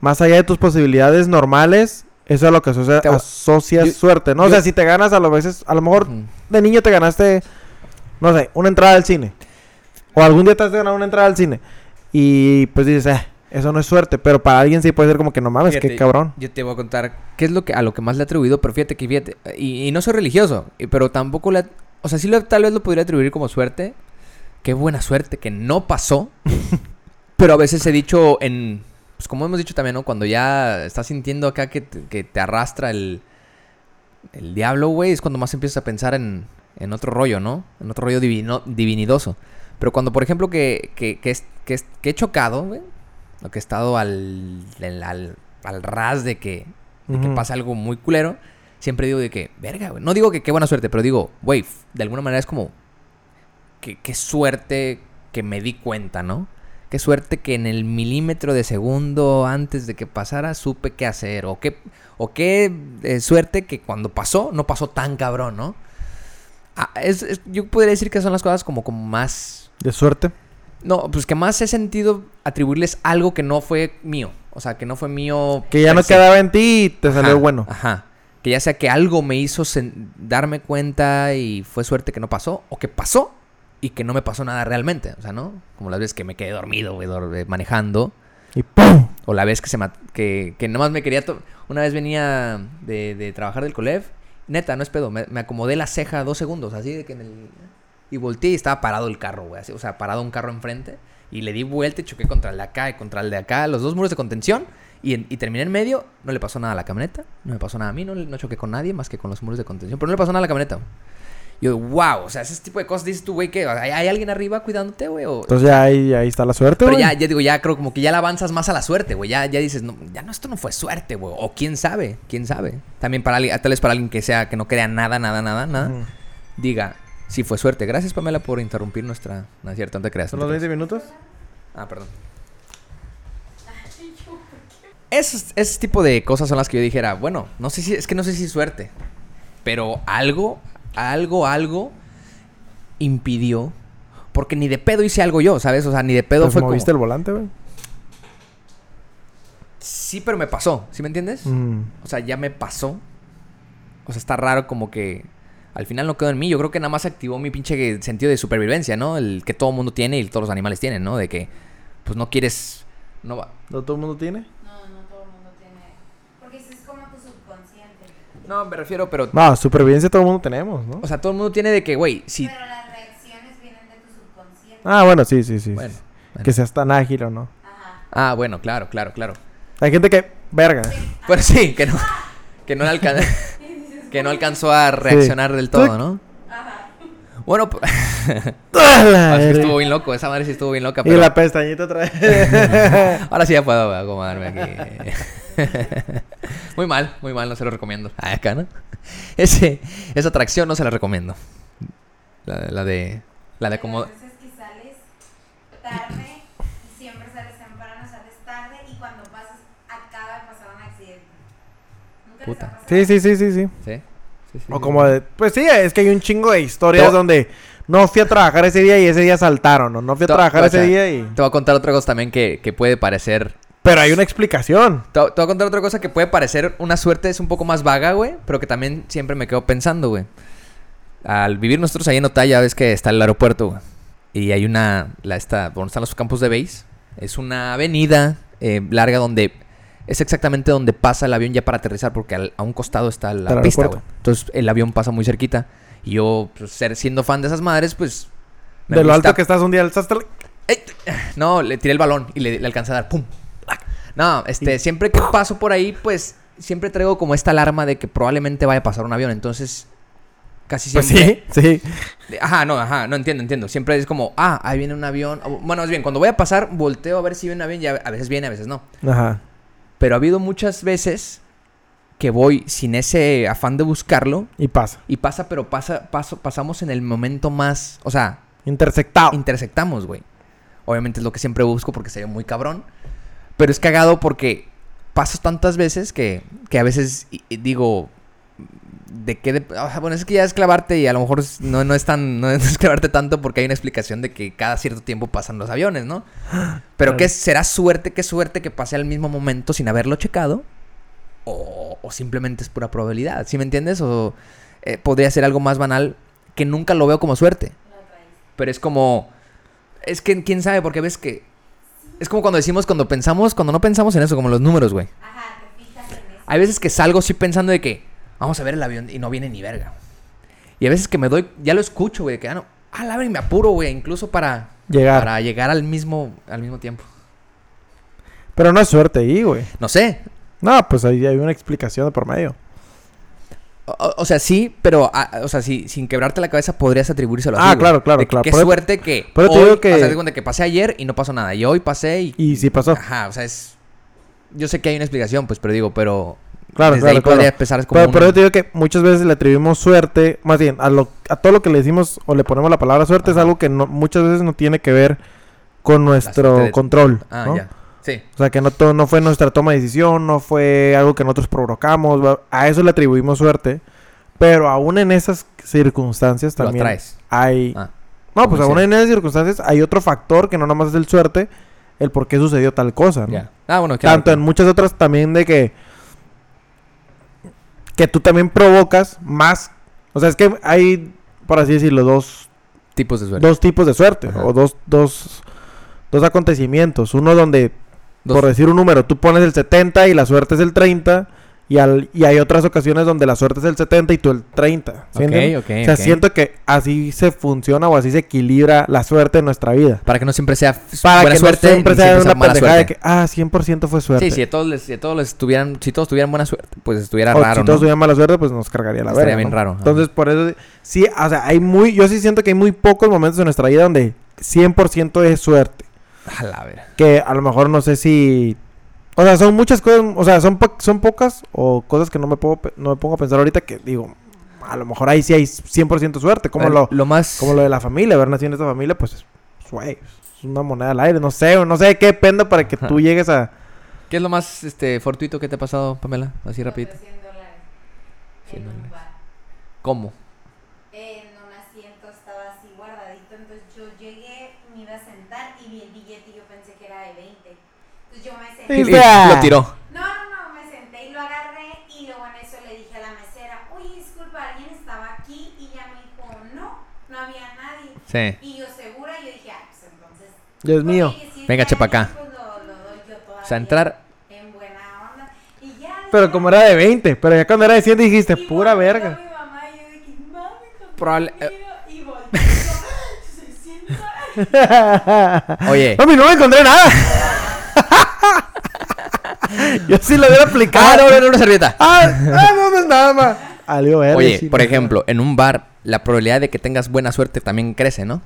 más allá de tus posibilidades normales, eso es a lo que asocia- Te asocias yo- suerte, ¿no? o sea, si te ganas a lo veces, a lo mejor de niño te ganaste, no sé, una entrada al cine. O algún día te has ganado una entrada al cine. Y pues dices, eh, eso no es suerte. Pero para alguien sí puede ser como que no mames, qué Fíjate, cabrón. Yo te voy a contar qué es lo que a lo que más le he atribuido, pero fíjate que fíjate, y, y no soy religioso, pero tampoco le, o sea, sí lo- tal vez lo podría atribuir como suerte. Qué buena suerte que no pasó. pero a veces he dicho en, pues como hemos dicho también, ¿no? Cuando ya estás sintiendo acá que te, que te arrastra el, el diablo, güey, es cuando más empiezas a pensar en, en otro rollo, ¿no? En otro rollo divino, divinidoso. Pero cuando, por ejemplo, que, que, que, he chocado, güey, lo que he estado al, al, al- al ras de que, de que pasa algo muy culero, siempre digo de que, verga, güey. No digo que qué buena suerte, pero digo, güey, de alguna manera es como, que, qué suerte que me di cuenta, ¿no? Qué suerte que en el milímetro de segundo antes de que pasara supe qué hacer. O qué, o qué eh, suerte que cuando pasó, no pasó tan cabrón, ¿no? Ah, es- es- yo podría decir que son las cosas como, como más De suerte. no, pues que más he sentido atribuirles algo que no fue mío. O sea, que no fue mío. Que ya no quedaba en ti y te salió bueno. Ajá. Que ya sea que algo me hizo darme cuenta y fue suerte que no pasó. O que pasó y que no me pasó nada realmente. O sea, ¿no? Como las veces que me quedé dormido, güey, dor- eh, manejando. Y ¡pum! O la vez que se que, que nomás me quería... Una vez venía de, de trabajar del colev. Neta, no es pedo. Me, me acomodé la ceja dos segundos. Así de que en el... Y volteé y estaba parado el carro, güey. así, o sea, parado un carro enfrente. Y le di vuelta y choqué contra el de acá y contra el de acá. Los dos muros de contención. Y, en- y terminé en medio. No le pasó nada a la camioneta. No me pasó nada a mí. No, no choqué con nadie más que con los muros de contención. Pero no le pasó nada a la camioneta. Yo, wow. O sea, ese tipo de cosas dices tú, güey, que hay, hay alguien arriba cuidándote, güey. O, Entonces ya ahí, ahí está la suerte, pero güey. ya, ya digo, ya creo como que ya le avanzas más a la suerte, güey. Ya, ya dices, no, ya no, esto no fue suerte, güey. O quién sabe, quién sabe. También para alguien, tal vez para alguien que sea, que no crea nada, nada, nada, nada. Diga, sí fue suerte. Gracias, Pamela, por interrumpir nuestra. No es cierto, no te creas. ¿Son los te 20 minutos? Ah, perdón. Esos- ese tipo de cosas son las que yo dijera, bueno, no sé si, es que no sé si es suerte. Pero algo, algo, algo impidió. Porque ni de pedo hice algo yo, ¿sabes? O sea, ni de pedo Pues fue como. moviste el volante, güey. Sí, pero me pasó, ¿sí me entiendes? Mm. O sea, ya me pasó. O sea, está raro como que al final no quedó en mí. Yo creo que nada más activó mi pinche sentido de supervivencia, ¿no? El que todo mundo tiene y todos los animales tienen, ¿no? De que, pues no quieres. No va. ¿No todo el mundo tiene? No, no todo el mundo tiene. Porque eso es como tu subconsciente. No, me refiero, pero. No, supervivencia todo el mundo tenemos, ¿no? O sea, todo el mundo tiene de que, güey, si. Pero las reacciones vienen de tu subconsciente. Ah, bueno, sí, sí, sí. Bueno, sí. bueno. Que seas tan ágil o no. Ajá. Ah, bueno, claro, claro, claro. Hay gente que, verga. Pero sí, que no. Que no, alcan- que no alcanzó a reaccionar del todo, ¿no? Ajá. Bueno, pues, ¡Ah, que verga! estuvo bien loco. Esa madre sí estuvo bien loca. Y la pestañita otra vez. ahora sí ya puedo acomodarme aquí. muy mal, muy mal. No se lo recomiendo. Ah, acá, ¿no? Ese, esa atracción no se la recomiendo. La, la de. La de como. Veces que sales tarde y siempre sales temprano, sales tarde y cuando pasas acaba de pasar un accidente. ¿Nunca les Puta. ha pasado? sí, sí, sí, sí, sí. Sí. Sí, sí, O sí. como de, pues sí, es que hay un chingo de historias To- donde no fui a trabajar ese día y ese día saltaron, o no fui a trabajar o ese día y... Te voy a contar otra cosa también que, que puede parecer Pero hay una explicación. Te, te voy a contar otra cosa que puede parecer una suerte, es un poco más vaga, güey, pero que también siempre me quedo pensando, güey. Al vivir nosotros ahí en Otaya, ves que está el aeropuerto, güey. Y hay una, la esta, donde están los campos de base. Es una avenida eh, larga donde es exactamente donde pasa el avión ya para aterrizar, porque al- a un costado está la pista, güey. Entonces el avión pasa muy cerquita. Y yo, pues, ser, siendo fan de esas madres, pues... me de lo alto que estás un día alzaste... No, le tiré el balón y le, le alcancé a dar. ¡Pum! No, este, siempre que paso por ahí, pues siempre traigo como esta alarma de que probablemente vaya a pasar un avión. Entonces, casi Pues siempre. sí, sí. Ajá, no, ajá, no entiendo, entiendo. Siempre es como, ah, ahí viene un avión. Bueno, es bien, cuando voy a pasar, volteo a ver si viene un avión y a veces viene, a veces no. Ajá. Pero ha habido muchas veces que voy sin ese afán de buscarlo Y pasa. y pasa, pero pasa, paso, pasamos en el momento más, o sea, Intersectado. intersectamos, güey. Obviamente es lo que siempre busco porque sería muy cabrón. Pero es cagado porque paso tantas veces que, que a veces digo, ¿de qué? de- o sea, bueno, es que ya es clavarte y a lo mejor no, no es tan, no es clavarte tanto porque hay una explicación de que cada cierto tiempo pasan los aviones, ¿no? Pero Claro. ¿qué será suerte? ¿Qué suerte que pase al mismo momento sin haberlo checado? O, o simplemente es pura probabilidad, ¿sí me entiendes? O eh, podría ser algo más banal que nunca lo veo como suerte. Pero es como. Es que quién sabe, porque ves que. Es como cuando decimos, cuando pensamos, cuando no pensamos en eso, como los números, güey. Ajá, te fijas en eso. Hay veces que salgo así pensando de que vamos a ver el avión y no viene ni verga. Y a veces que me doy, ya lo escucho, güey, de que ah, no, ah, la y me apuro, güey, incluso para, Llegar. para llegar al mismo, al mismo tiempo. Pero no es suerte ahí, güey. No sé. No, pues ahí hay una explicación de por medio. O, sea, sí, pero, ah, o sea, sí, sin quebrarte la cabeza podrías atribuírselo así. Ah, claro, claro, claro. Qué suerte que. por eso te hoy, digo que- O sea, de cuenta que pasé ayer y no pasó nada. Y hoy pasé y. Y sí pasó. Ajá, o sea, es. Yo sé que hay una explicación, pues, pero digo, pero. Claro, desde claro, ahí claro. podría empezar como. Pero, un- pero yo te digo que muchas veces le atribuimos suerte, más bien, a, lo, a todo lo que le decimos o le ponemos la palabra suerte es algo que no, muchas veces no tiene que ver con nuestro de- control. Ah, ¿no? ya. Sí. O sea, que no, no fue nuestra toma de decisión, no fue algo que nosotros provocamos, a eso le atribuimos suerte. Pero aún en esas circunstancias también hay... Ah. no, pues aún sea. en esas circunstancias hay otro factor que no nada más es el suerte, el por qué sucedió tal cosa, ¿no? Ah, bueno, claro. Tanto en muchas otras también de que que tú también provocas más, o sea, es que hay por así decirlo dos tipos de suerte. dos tipos de suerte Ajá. o dos dos dos acontecimientos, uno donde Dos. por decir un número, tú pones el 70 y la suerte es el 30 y al y hay otras ocasiones donde la suerte es el 70 y tú el 30, ¿sí Ok, entiendes? ok, O sea, siento que así se funciona o así se equilibra la suerte en nuestra vida. Para que no siempre sea Para buena que suerte. no siempre sea una mala pendejada de suerte. que, ah, 100% fue suerte. Sí, si todos les, si todos les tuvieran, si todos tuvieran buena suerte, pues estuviera O raro, si todos tuvieran mala suerte, pues nos cargaría la Estaría verga. bien ¿no? raro. Entonces, por eso, sí, o sea, hay muy, yo sí siento que hay muy pocos momentos en nuestra vida donde 100% es suerte. A la ver. Que a lo mejor no sé si, o sea, son muchas cosas, o sea, son, po- son pocas o cosas que no me, puedo, no me pongo a pensar ahorita que digo, a lo mejor ahí sí hay 100% suerte, como lo, lo más. como lo de la familia, haber nacido en esta familia, pues, es- güey, es una moneda al aire, no sé, o no sé de qué depende para que tú llegues a... ¿Qué es lo más este fortuito que te ha pasado, Pamela? Así rapidito. 100 dólares. 100 En un dólares. bar. ¿Cómo? En un asiento estaba así guardadito, entonces yo llegué, me iba a sentar y vi el billete y yo pensé que era de 20. Me. Y lo tiró. No, no, no, me senté y lo agarré y luego en eso le dije a la mesera, oye, disculpa, alguien estaba aquí y Sí. Y yo segura, yo dije, ah, pues entonces. Ya es mío. si Venga, chepa acá. pues lo- lo doy yo O sea, entrar. En buena onda. Y ya. Pero como era de 20, pero ya cuando era de 100 dijiste, y pura verga. Mi mamá y yo dije, mami, Probable- conmigo", Y yo, 600. Oye. Mami, no me encontré nada. Yo sí lo hubiera Ah, aplicado. no, no, no, una servilleta. Ah, ah, no, no es nada más. Algo Oye, por ejemplo, en un bar, la probabilidad de que tengas buena suerte también crece, ¿no?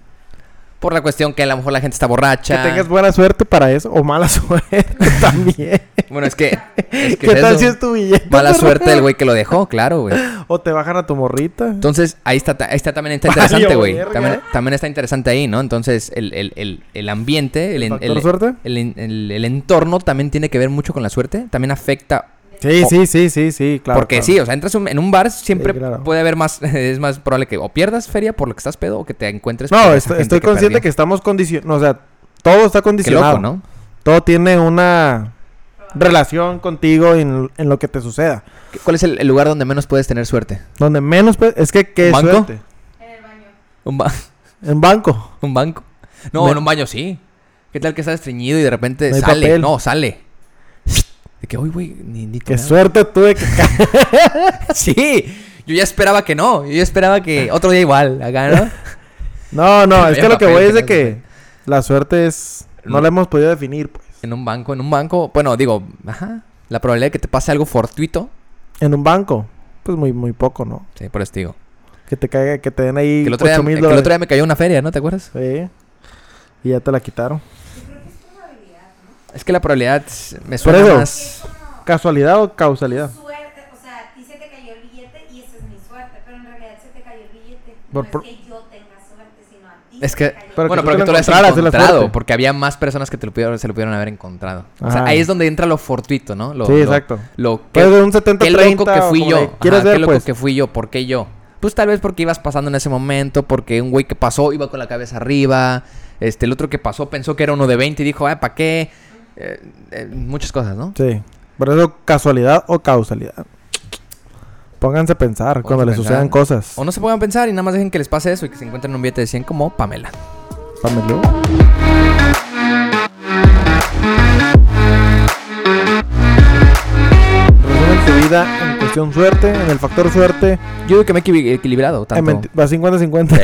Por la cuestión que a lo mejor la gente está Que borracha. tengas buena suerte para eso o mala suerte también. Bueno, es que. Es que ¿Qué es tal eso. si es tu billete? Mala suerte del güey que lo dejó, claro, güey. O te bajan a tu morrita. Entonces, ahí está, ahí está también está interesante, güey. También, también está interesante ahí, ¿no? Entonces, el, el, el, el ambiente, el, ¿El suerte? el entorno también tiene que ver mucho con la suerte. También afecta. Sí, o- sí, sí, sí, sí, claro. porque claro. sí, o sea, entras un- en un bar, siempre Sí, claro. puede haber más. Es más probable que o pierdas feria por lo que estás pedo o que te encuentres. No, estoy, consciente perdió. que estamos condicionados. O sea, todo está Qué condicionado. loco, ¿no? Todo tiene una relación contigo en, en lo que te suceda. ¿Qué- ¿Cuál es el, el lugar donde menos puedes tener suerte? Donde menos... pe- Es que, ¿qué ¿Un banco? suerte? En el baño. ¿Un, ba- En banco. un banco? No, Me- en un baño sí. ¿Qué tal que estás estreñido y de repente No sale? papel. No, sale. De que, uy, güey, ni, ni Qué tomé agua". suerte tuve que... Sí, yo ya esperaba que no. Yo ya esperaba que otro día igual, acá, ¿no? No, no, es que lo que voy es de que la suerte es... No la hemos podido definir, pues. En un banco, en un banco. Bueno, digo, ajá. La probabilidad de que te pase algo fortuito. En un banco, pues muy, muy poco, ¿no? Sí, por eso digo. Que te caiga, que te den ahí Que el otro, día, 8 mil que el otro día me cayó una feria, ¿no te acuerdas? Sí. Y ya te la quitaron. Yo creo que es probabilidad, ¿no? Es que la probabilidad me Por suena eso. más. ¿Casualidad o causalidad? suerte, o sea, a ti se te cayó el billete y esa es mi suerte, pero en realidad se te cayó el billete. Por- no por- es que yo tenga suerte, sino a ti Es se que-. Pero bueno, que pero tú que lo tú lo has encontrado. Porque había más personas que te lo pudieron, se lo pudieron haber encontrado. O sea, Ajá. ahí es donde entra lo fortuito, ¿no? Lo, Sí, lo- exacto. Lo que, Puede ser un 70 qué 30 loco que fui yo. de- ¿Quieres Ajá, ver, qué loco pues? que fui yo. ¿Por qué yo? Pues tal vez porque ibas pasando en ese momento, porque un güey que pasó iba con la cabeza arriba, este, el otro que pasó pensó que era uno de 20 y dijo, ah, ¿para qué? Eh, eh, muchas cosas, ¿no? Sí. Por eso, casualidad o causalidad. Pónganse a pensar Pónganse cuando a les pensar. sucedan cosas. O no se pongan a pensar y nada más dejen que les pase eso y que se encuentren un billete de 100 como Pamela. Pámelo. Resumen tu vida en cuestión suerte, en el factor suerte. Yo digo que me he equi- equilibrado tanto. menti- Va 50-50. Sí.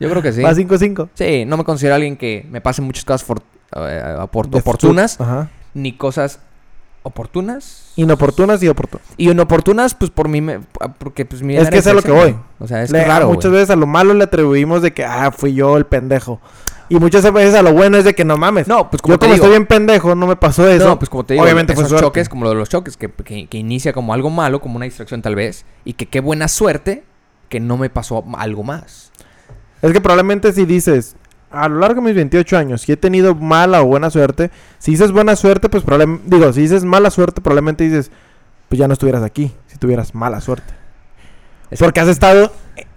Yo creo que sí. Va 5-5. Sí, no me considero alguien que me pase muchas cosas for- eh, oportunas, Ajá. ni cosas oportunas. Inoportunas y oportunas. Y inoportunas, pues por mí, me- porque pues mi Es que es a lo que voy. O sea, es Le- raro, muchas veces a lo malo le atribuimos de que, ah, fui yo el pendejo. Y muchas veces a lo bueno es de que no mames. No, pues como yo te como digo, estoy bien pendejo, no me pasó eso. No, pues como te digo, obviamente fue suerte. choques, como lo de los choques, que, que- que inicia como algo malo, como una distracción tal vez, y que qué buena suerte que no me pasó algo más. Es que probablemente si dices, a lo largo de mis 28 años, si he tenido mala o buena suerte, si dices buena suerte, pues probablemente, digo, si dices mala suerte, probablemente dices, pues ya no estuvieras aquí, si tuvieras mala suerte. Es Porque has estado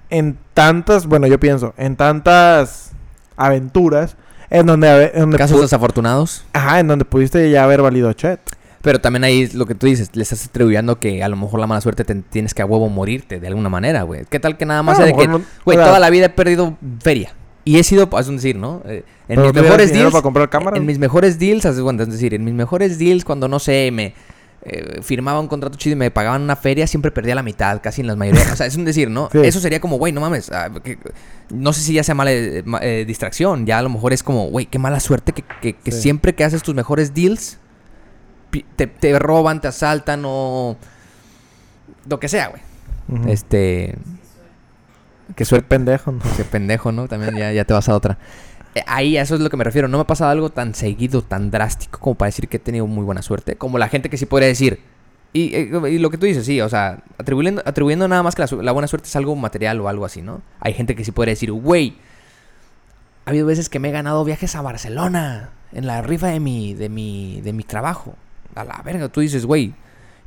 en tantas, bueno, yo pienso, en tantas aventuras, en donde, en donde, Casos desafortunados. ajá, en donde pudiste ya haber valido chet. Pero también ahí lo que tú dices, le estás atribuyendo que a lo mejor la mala suerte te tienes que a huevo morirte de alguna manera, güey. ¿Qué tal que nada más lo de que, no- güey, toda la vida he perdido feria? Y he sido, es un decir, ¿no? Eh, en mis mejores deals, para comprar cámaras. en mis mejores deals, es decir, en mis mejores deals cuando no sé, me eh, firmaba un contrato chido y me pagaban una feria, siempre perdía la mitad, casi en las mayorías. o sea, es un decir, ¿no? Sí. Eso sería como, güey, no mames, ah, que- no sé si ya sea mala eh, eh, distracción, ya a lo mejor es como, güey, qué mala suerte que, que- que Sí. siempre que haces tus mejores deals te, te roban, te asaltan o lo que sea, güey. Este, Qué suerte. pendejo, ¿no? Qué pendejo, ¿no? También ya, ya te vas a otra. Eh, ahí a eso es lo que me refiero. No me ha pasado algo tan seguido, tan drástico como para decir que he tenido muy buena suerte. Como la gente que sí podría decir. Y, eh, y lo que tú dices, sí, o sea, atribuyendo, atribuyendo nada más que la, buena suerte es algo material o algo así, ¿no? Hay gente que sí podría decir, güey, ha habido veces que me he ganado viajes a Barcelona en la rifa de mi, de mi, de mi trabajo. A la verga, tú dices, güey.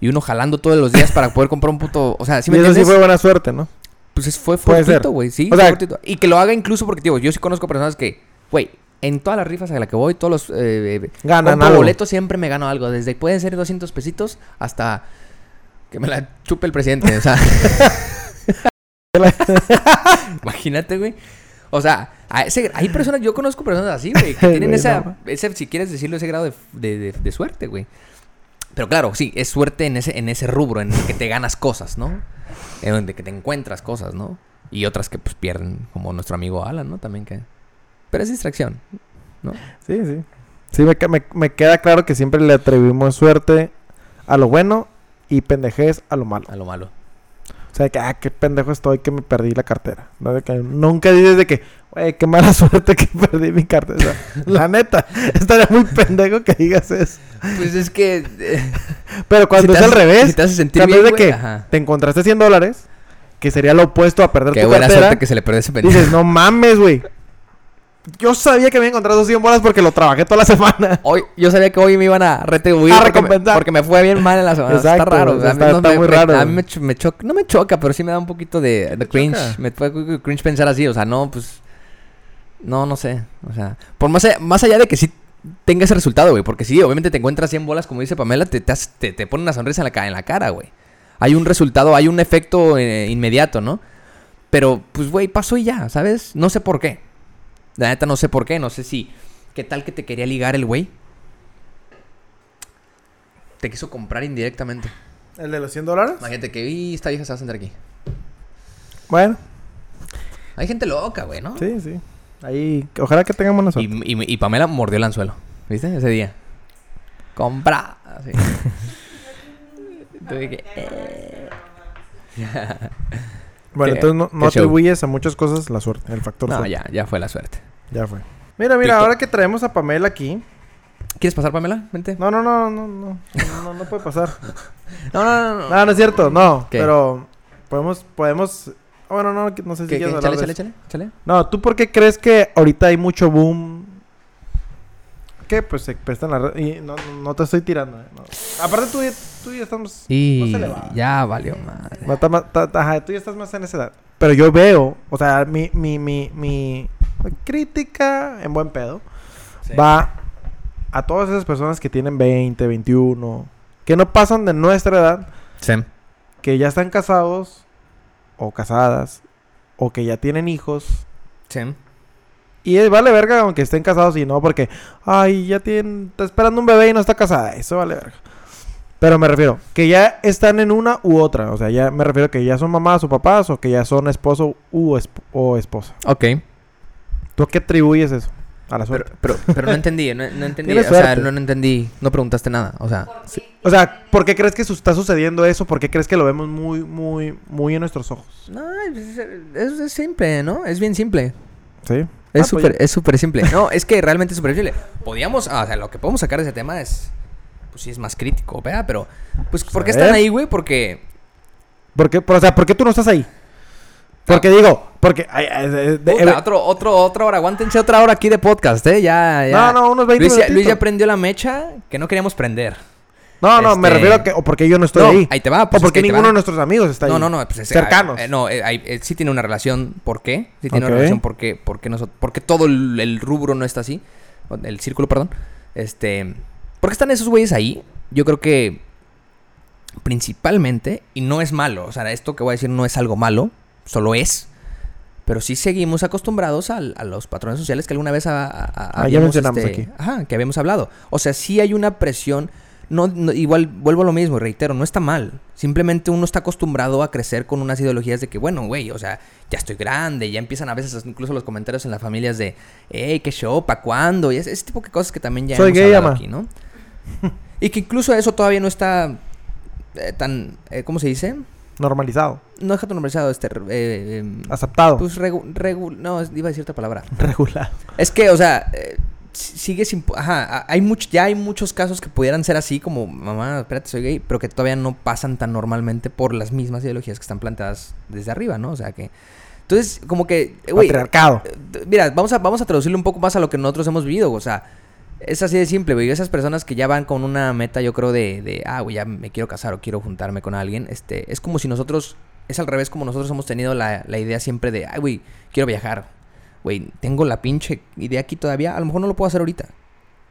Y uno jalando todos los días para poder comprar un puto. O sea, ¿sí y me eso sí fue buena suerte, ¿no? Pues es- fue fortuito, güey, sí. O fue sea- fortuito. y que lo haga incluso porque, digo, yo sí conozco personas que, güey, en todas las rifas a las que voy, todos los... Eh, eh, Ganan compro algo. boletos siempre me gano algo. Desde pueden ser 200 pesitos hasta que me la chupe el presidente. O sea... Imagínate, güey. O sea, a ese- hay personas, yo conozco personas así, güey, que tienen esa, no. ese, si quieres decirlo, ese grado de, de- de- de suerte, güey. Pero claro, sí, es suerte en ese, en ese rubro, en el que te ganas cosas, ¿no? En donde que te encuentras cosas, ¿no? Y otras que pues pierden, como nuestro amigo Alan, ¿no? También que... Pero es distracción, ¿no? Sí, sí. Sí, me, me- me queda claro que siempre le atribuimos suerte a lo bueno y pendejez a lo malo. A lo malo. O sea, que, ah, qué pendejo estoy que me perdí la cartera. ¿no? De que nunca dices de que, güey, qué mala suerte que perdí mi cartera. La neta, estaría muy pendejo que digas eso. Pues es que... eh, Pero cuando si es al revés, Si te hace sentir bien, de güey, que ajá. te encontraste 100 dólares, que sería lo opuesto a perder Qué tu buena cartera, suerte que se le perdió ese pendejo. dices, no mames, güey. Yo sabía que había encontrado 100 bolas porque lo trabajé toda la semana. Hoy, yo sabía que hoy me iban a retribuir A porque, me, recompensar. porque me fue bien mal en la semana. Exacto, está raro. o sea, a mí está- no está me- muy me- raro. A mí me, cho- me choca, no me choca, pero sí me da un poquito de, de cringe. choca? Me fue cringe pensar así, o sea, no, pues... No, no sé. O sea, por más allá, más allá de que sí tenga ese resultado, güey. Porque sí, obviamente te encuentras 100 bolas, como dice Pamela, te, te, te, te pone una sonrisa en la, en la cara, güey. Hay un resultado, hay un efecto eh, inmediato, ¿no? Pero, pues, güey, pasó y ya, ¿sabes? No sé por qué. La neta no sé por qué, no sé si... ¿Qué tal que te quería ligar el güey? Te quiso comprar indirectamente. ¿El de los 100 dólares? Imagínate que, "Y, esta vieja se va a sentar aquí. Bueno, Hay gente loca, güey, ¿no? sí, sí. Ahí, ojalá que tengamos una Y, suerte. y- y Pamela mordió el anzuelo. ¿Viste? Ese día. Compra. Así. Tuve que- eh. Bueno, entonces no, no qué show. atribuyes a muchas cosas la suerte, el factor No, suerte. ya, ya fue la suerte. Ya fue. Mira, mira, ahora que traemos a Pamela aquí. ¿Quieres pasar, Pamela? Vente. No, no, no, no, no. No, no, no puede pasar. No, no, no. no. No, no es cierto, no. ¿Qué? Pero podemos, podemos. Ah, Bueno, no, no sé si quieres Chale, hablar de chale, chale, chale. No, ¿tú por qué crees que ahorita hay mucho boom? Que pues se prestan la red. Y no, no, te estoy tirando. eh, no. Aparte, tú, ya- tú ya estamos. Y No ya valió madre. ajá, tú ya estás más en esa edad. Pero yo veo, o sea, mi, mi, mi, mi crítica en buen pedo va a todas esas personas que tienen 20, 21, que no pasan de nuestra edad, Sí. que ya están casados o casadas, o que ya tienen hijos. Sí. Y vale verga aunque estén casados y no, porque, ay, ya tienen, está esperando un bebé y no está casada. Eso vale verga. Pero me refiero, que ya están en una u otra. O sea, ya me refiero que ya son mamás o papás o que ya son esposo u esp- o esposa. Ok. ¿Tú a qué atribuyes eso? A la suerte. pero, pero no entendí, no, no entendí. O sea, no, no entendí. No preguntaste nada. O sea, ¿Por qué? O sea, ¿por qué crees que su- está sucediendo eso? ¿Por qué crees que lo vemos muy, muy, muy en nuestros ojos? no, es, es- es simple, ¿no? Es bien simple. ¿Sí? Es Ah, pues súper, es súper simple. No, es que realmente es súper simple. Podíamos, ah, o sea, lo que podemos sacar de ese tema es, pues sí es más crítico, ¿verdad? Pero, pues, ¿por qué están ahí, güey? Porque, ¿Por qué, por- o sea, ¿por qué tú no estás ahí? Porque digo, porque... ay, ay, de- de- puta, otro, otro, otra hora, aguántense otra hora aquí de podcast, ¿eh? Ya, ya. No, no, unos 20 Luis, Luis ya prendió la mecha que no queríamos prender. No, no, me este- refiero a que... O porque yo no estoy No, ahí. ahí te va, o pues, es porque ninguno de nuestros amigos está ahí. No, no, no. Pues, es- Cercanos. eh, no, eh, eh, sí tiene una relación. ¿Por qué? Sí tiene una relación porque, porque, nosotros, porque todo el, el rubro no está así. o El círculo, perdón. Este. ¿Por qué están esos güeyes ahí? Yo creo que. Principalmente. Y no es malo. O sea, esto que voy a decir no es algo malo. Solo es. Pero sí seguimos acostumbrados al- a, los patrones sociales que alguna vez ha- ha- Ah, ya mencionamos este, aquí. Ajá, que habíamos hablado. O sea, sí hay una presión. No, no- igual vuelvo a lo mismo, reitero, no está mal. Simplemente uno está acostumbrado a crecer con unas ideologías de que, bueno, güey, o sea, ya estoy grande, ya empiezan a veces incluso los comentarios en las familias de, hey, qué show, ¿pa' cuándo? Y ese, ese tipo de cosas que también ya Soy hemos gay, hablado ama. aquí, ¿no? y que incluso eso todavía no está eh, tan, eh, ¿cómo se dice? Normalizado. No tan normalizado, este, eh, em, Aceptado. pues regu, regu- no, iba a decir otra palabra. Regular. Es que, o sea, eh, si- sigue sin... Ajá, hay much- ya hay muchos casos que pudieran ser así, como, mamá, espérate, soy gay, pero que todavía no pasan tan normalmente por las mismas ideologías que están planteadas desde arriba, ¿no? O sea que... Entonces, como que... güey, Patriarcado. eh, Mira, vamos a, vamos a traducirlo un poco más a lo que nosotros hemos vivido, o sea... Es así de simple, güey. Esas personas que ya van con una meta, yo creo, de, de ah, güey, ya me quiero casar o quiero juntarme con alguien. Este, es como si nosotros, es al revés, como nosotros hemos tenido la, la idea siempre de, ay, güey, quiero viajar. Güey, tengo la pinche idea aquí todavía. A lo mejor no lo puedo hacer ahorita.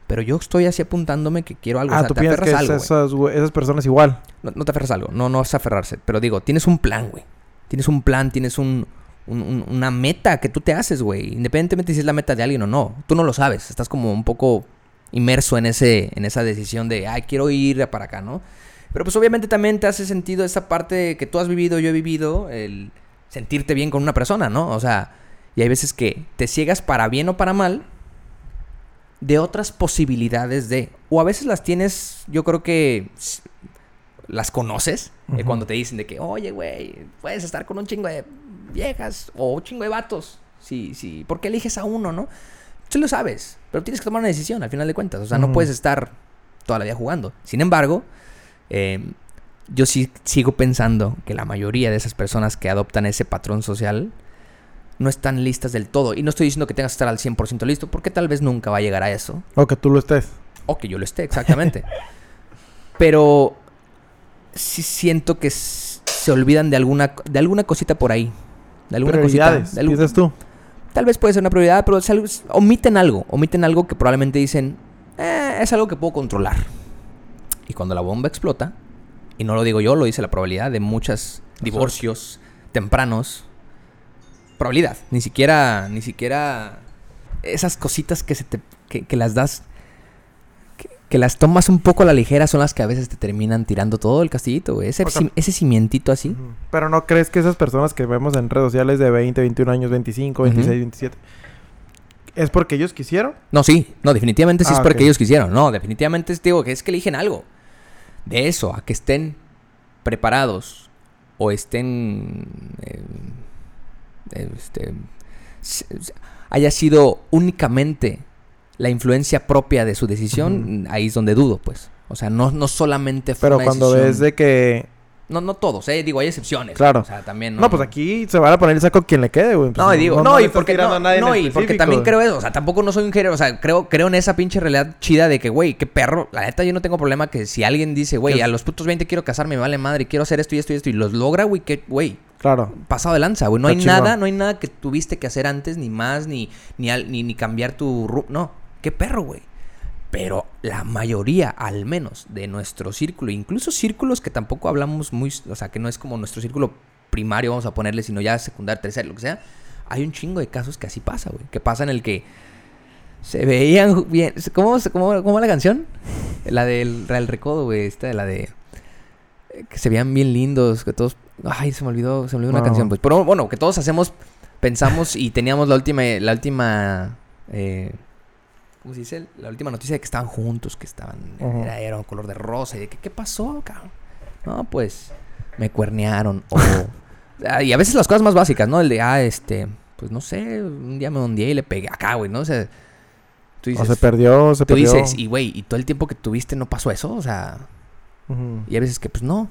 Pero yo estoy así apuntándome que quiero algo. o Ah, sea, tú te piensas que algo, esas, esas personas igual. No, no te aferras a algo. No, no es aferrarse. Pero digo, tienes un plan, güey. Tienes un plan, tienes un, un- un- una meta que tú te haces, güey. Independientemente si es la meta de alguien o no. Tú no lo sabes. Estás como un poco inmerso en, ese, en esa decisión de, ay, quiero ir para acá, ¿no? Pero pues obviamente también te hace sentido esa parte que tú has vivido, yo he vivido, el sentirte bien con una persona, ¿no? O sea, y hay veces que te ciegas para bien o para mal de otras posibilidades de, o a veces las tienes, yo creo que las conoces, eh, cuando te dicen de que, oye, güey, puedes estar con un chingo de viejas o un chingo de vatos, sí, sí, ¿por qué eliges a uno, no? Tú lo sabes, pero tienes que tomar una decisión al final de cuentas, o sea, no puedes estar toda la vida jugando. Sin embargo, eh, yo sí sigo pensando que la mayoría de esas personas que adoptan ese patrón social no están listas del todo. Y no estoy diciendo que tengas que estar al 100% listo, porque tal vez nunca va a llegar a eso. O que tú lo estés. O que yo lo esté, exactamente. Pero sí siento que se olvidan de alguna, de alguna cosita por ahí. De alguna cosita. De algún- dices tú. Tal vez puede ser una prioridad, pero omiten algo. Omiten algo que probablemente dicen, "Eh, es algo que puedo controlar. Y cuando la bomba explota, y no lo digo yo, lo dice la probabilidad de muchos divorcios tempranos. Probabilidad. Ni siquiera, ni siquiera esas cositas que se te, que, que las das, que, las tomas un poco a la ligera son las que a veces te terminan tirando todo el castillito, güey. Ese, O sea- cim- ese cimientito así. Pero no crees que esas personas que vemos en redes sociales de 20, 21 años, 25, 26, Ujú. 27, es porque ellos quisieron. No, sí, no, definitivamente sí Ah, es porque ok. ellos quisieron. No, definitivamente es, digo, que es que eligen algo. De eso, a que estén preparados o estén. eh, este, haya sido únicamente la influencia propia de su decisión, ahí es donde dudo, pues. O sea, no, no solamente fue Pero una cuando decisión- ves de que... No, no todos, eh, digo, hay excepciones. Claro. O sea, también No, pues aquí se van a poner el saco quien le quede, güey. Pues No, y digo, no, le y porque, no, a nadie no, y porque también creo eso, o sea, tampoco no soy un género, o sea, creo, creo en esa pinche realidad chida de que, güey, qué perro, la neta yo no tengo problema que si alguien dice, güey, a los putos 20 quiero casarme, me vale madre, quiero hacer esto y esto y esto, y los logra, güey, que, güey, Claro. pasado de lanza, güey, no hay chingón. nada, no hay nada que tuviste que hacer antes, ni más, ni, ni, al- ni, ni cambiar tu, no, qué perro, güey. Pero la mayoría, al menos, de nuestro círculo, incluso círculos que tampoco hablamos muy, o sea, que no es como nuestro círculo primario, vamos a ponerle, sino ya secundario, tercero, lo que sea, hay un chingo de casos que así pasa, güey. Que pasa en el que se veían bien. ¿Cómo, se- cómo, cómo va la canción? La del Real Recodo, güey. Esta de la de. eh, Que se veían bien lindos, que todos. Ay, se me olvidó, se me olvidó una canción, pues. Pero bueno, que todos hacemos, pensamos y teníamos la última, la última. eh, ¿Cómo se dice? La última noticia de que estaban juntos, que estaban. Ujú. Era, era un color de rosa. Y de que, ¿qué pasó, cabrón? No, pues. Me cuernearon. O. Ah, y a veces las cosas más básicas, ¿no? El de, ah, este. Pues no sé, un día me ondeé y le pegué acá, güey, ¿no? O sea. Tú O se perdió, se tú perdió. dices, y güey, y todo el tiempo que tuviste no pasó eso, o sea. Y hay veces que, pues no.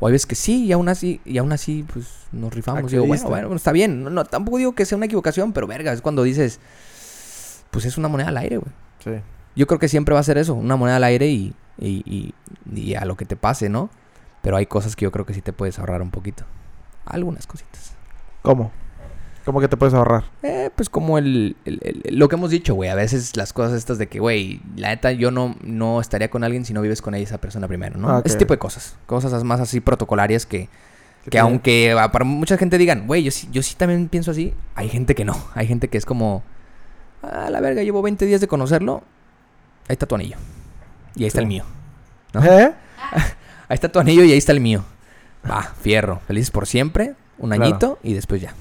O hay veces que sí, y aún así, y aún así, pues nos rifamos. Y digo, bueno, bueno, está bien. No, no, tampoco digo que sea una equivocación, pero verga, es cuando dices, pues es una moneda al aire, güey. Sí. Yo creo que siempre va a ser eso, una moneda al aire y, y, y- y a lo que te pase, ¿no? Pero hay cosas que yo creo que sí te puedes ahorrar un poquito. Algunas cositas. ¿Cómo? ¿Cómo que te puedes ahorrar? Eh, pues como el, el- el- lo que hemos dicho, güey. A veces las cosas estas de que, güey, la neta yo no, no estaría con alguien si no vives con ella esa persona primero, ¿no? Ah, ok. Ese tipo de cosas. Cosas más así protocolarias que, que tiene- aunque ah, para mucha gente digan, güey, yo sí, yo sí también pienso así, hay gente que no. Hay gente que es como, ah, la verga, llevo 20 días de conocerlo, ahí está tu anillo. Y ahí está el mío. ¿no? ¿Eh? Ahí está tu anillo y ahí está el mío. Va, fierro. Felices por siempre, un Claro. añito y después ya.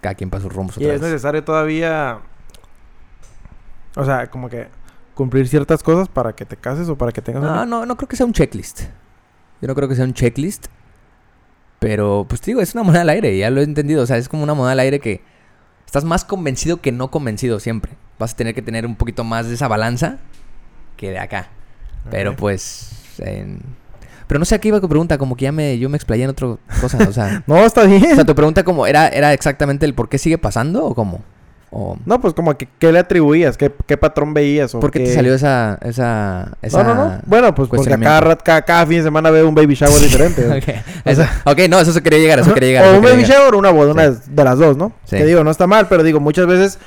Cada quien para sus rumbos Y otra es vez. necesario todavía... O sea, como que cumplir ciertas cosas para que te cases o para que tengas... No, una- no, no creo que sea un checklist. Yo no creo que sea un checklist. Pero, pues te digo, es una moneda al aire, ya lo he entendido. O sea, es como una moneda al aire que estás más convencido que no convencido siempre. Vas a tener que tener un poquito más de esa balanza que de acá. Pero pues. Pero no sé a qué iba tu pregunta, como que ya me, yo me explayé en otra cosa. O sea, No, está bien. o sea, tu pregunta como era, era exactamente el por qué sigue pasando o cómo. O No, pues como que qué le atribuías, qué, qué patrón veías o ¿Por qué te salió esa, esa, esa No, no, no. Bueno, pues porque cada, cada, cada fin de semana veo un baby shower diferente. güey. Ok, eso- ok, no, eso se quería llegar, eso quería llegar. o un baby llegar. shower o una boda, una de las dos, ¿no? Sí. Que digo, no está mal, pero digo, muchas veces,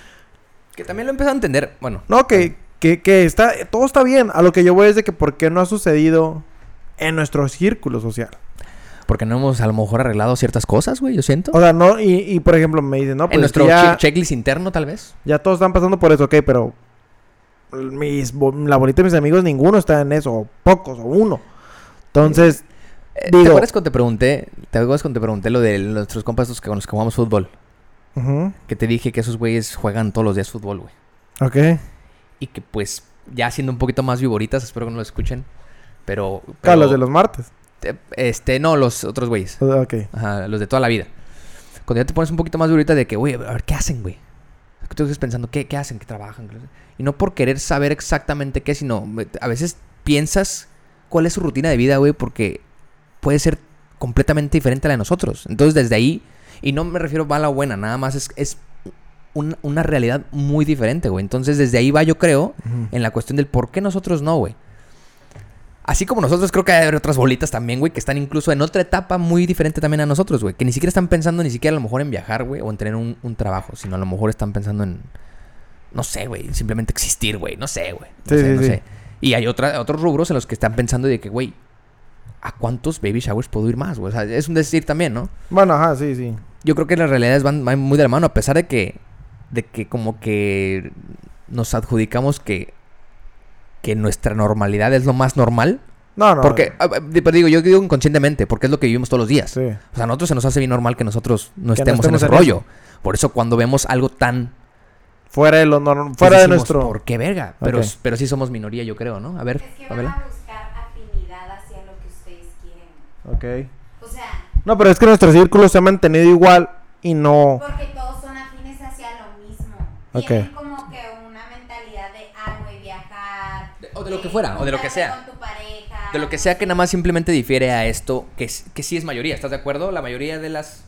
Que también lo empezó a entender. Bueno, no, que, que, que está, todo está bien. A lo que yo voy es de que por qué no ha sucedido en nuestro círculo social. Porque no hemos a lo mejor arreglado ciertas cosas, güey, yo siento. O sea, no, y, y por ejemplo, me dicen, no, pues en nuestro ya, checklist interno, tal vez. ya todos están pasando por eso, ok, pero mis, la bolita de mis amigos, ninguno está en eso, o pocos, o uno. Entonces, Eh, Digo- ¿Te acuerdas cuando te pregunté? ¿Te acuerdas cuando te pregunté lo de nuestros compas estos que con los que jugamos fútbol? ujú, Que te dije que esos güeyes juegan todos los días fútbol, güey. ok. Y que pues, ya siendo un poquito más viboritas, espero que no lo escuchen. Pero. Claro, pero- los de los martes. Te- Este, no, los otros güeyes. Ok. Ajá, los de toda la vida. Cuando ya te pones un poquito más viborita de que, güey, a ver, ¿qué hacen, güey? Tú estás pensando, ¿qué, ¿qué hacen? ¿Qué trabajan? Y no por querer saber exactamente qué, sino a veces piensas cuál es su rutina de vida, güey, porque puede ser completamente diferente a la de nosotros. Entonces, desde ahí, y no me refiero a mala o buena, nada más es, es un- una realidad muy diferente, güey. Entonces, desde ahí va, yo creo, en la cuestión del por qué nosotros no, güey. Así como nosotros, creo que hay otras bolitas también, güey, que están incluso en otra etapa muy diferente también a nosotros, güey. Que ni siquiera están pensando ni siquiera a lo mejor en viajar, güey, o en tener un, un trabajo, sino a lo mejor están pensando en, no sé, güey, simplemente existir, güey, no sé, güey. No Sí, sé, sí, no sí. sé. Y hay otra, otros rubros en los que están pensando de que, güey, ¿a cuántos baby showers puedo ir más, güey? O sea, es un decir también, ¿no? Bueno, ajá, sí, sí. Yo creo que las realidades van, van muy de la mano, a pesar de que, de que como que nos adjudicamos que, que nuestra normalidad es lo más normal. No, no. Porque, ah, ah, pero digo, yo digo inconscientemente, porque es lo que vivimos todos los días. Sí. O sea, a nosotros se nos hace bien normal que nosotros no Que no estemos en estemos ese en rollo. eso. Por eso cuando vemos algo tan... Fuera de lo normal, fuera de decimos, nuestro... ¿Por qué verga? Pero, Ok. pero sí somos minoría, yo creo, ¿no? A ver, Es que van a buscar afinidad hacia lo que ustedes quieren. Ok. O sea, No, pero es que nuestro círculo se ha mantenido igual y no... porque todos son afines hacia lo mismo. Ok. De- o de lo que fuera, o de lo que sea. Con tu pareja. De lo que sea que nada más simplemente difiere a esto, que, es- que sí es mayoría, ¿estás de acuerdo? La mayoría de las,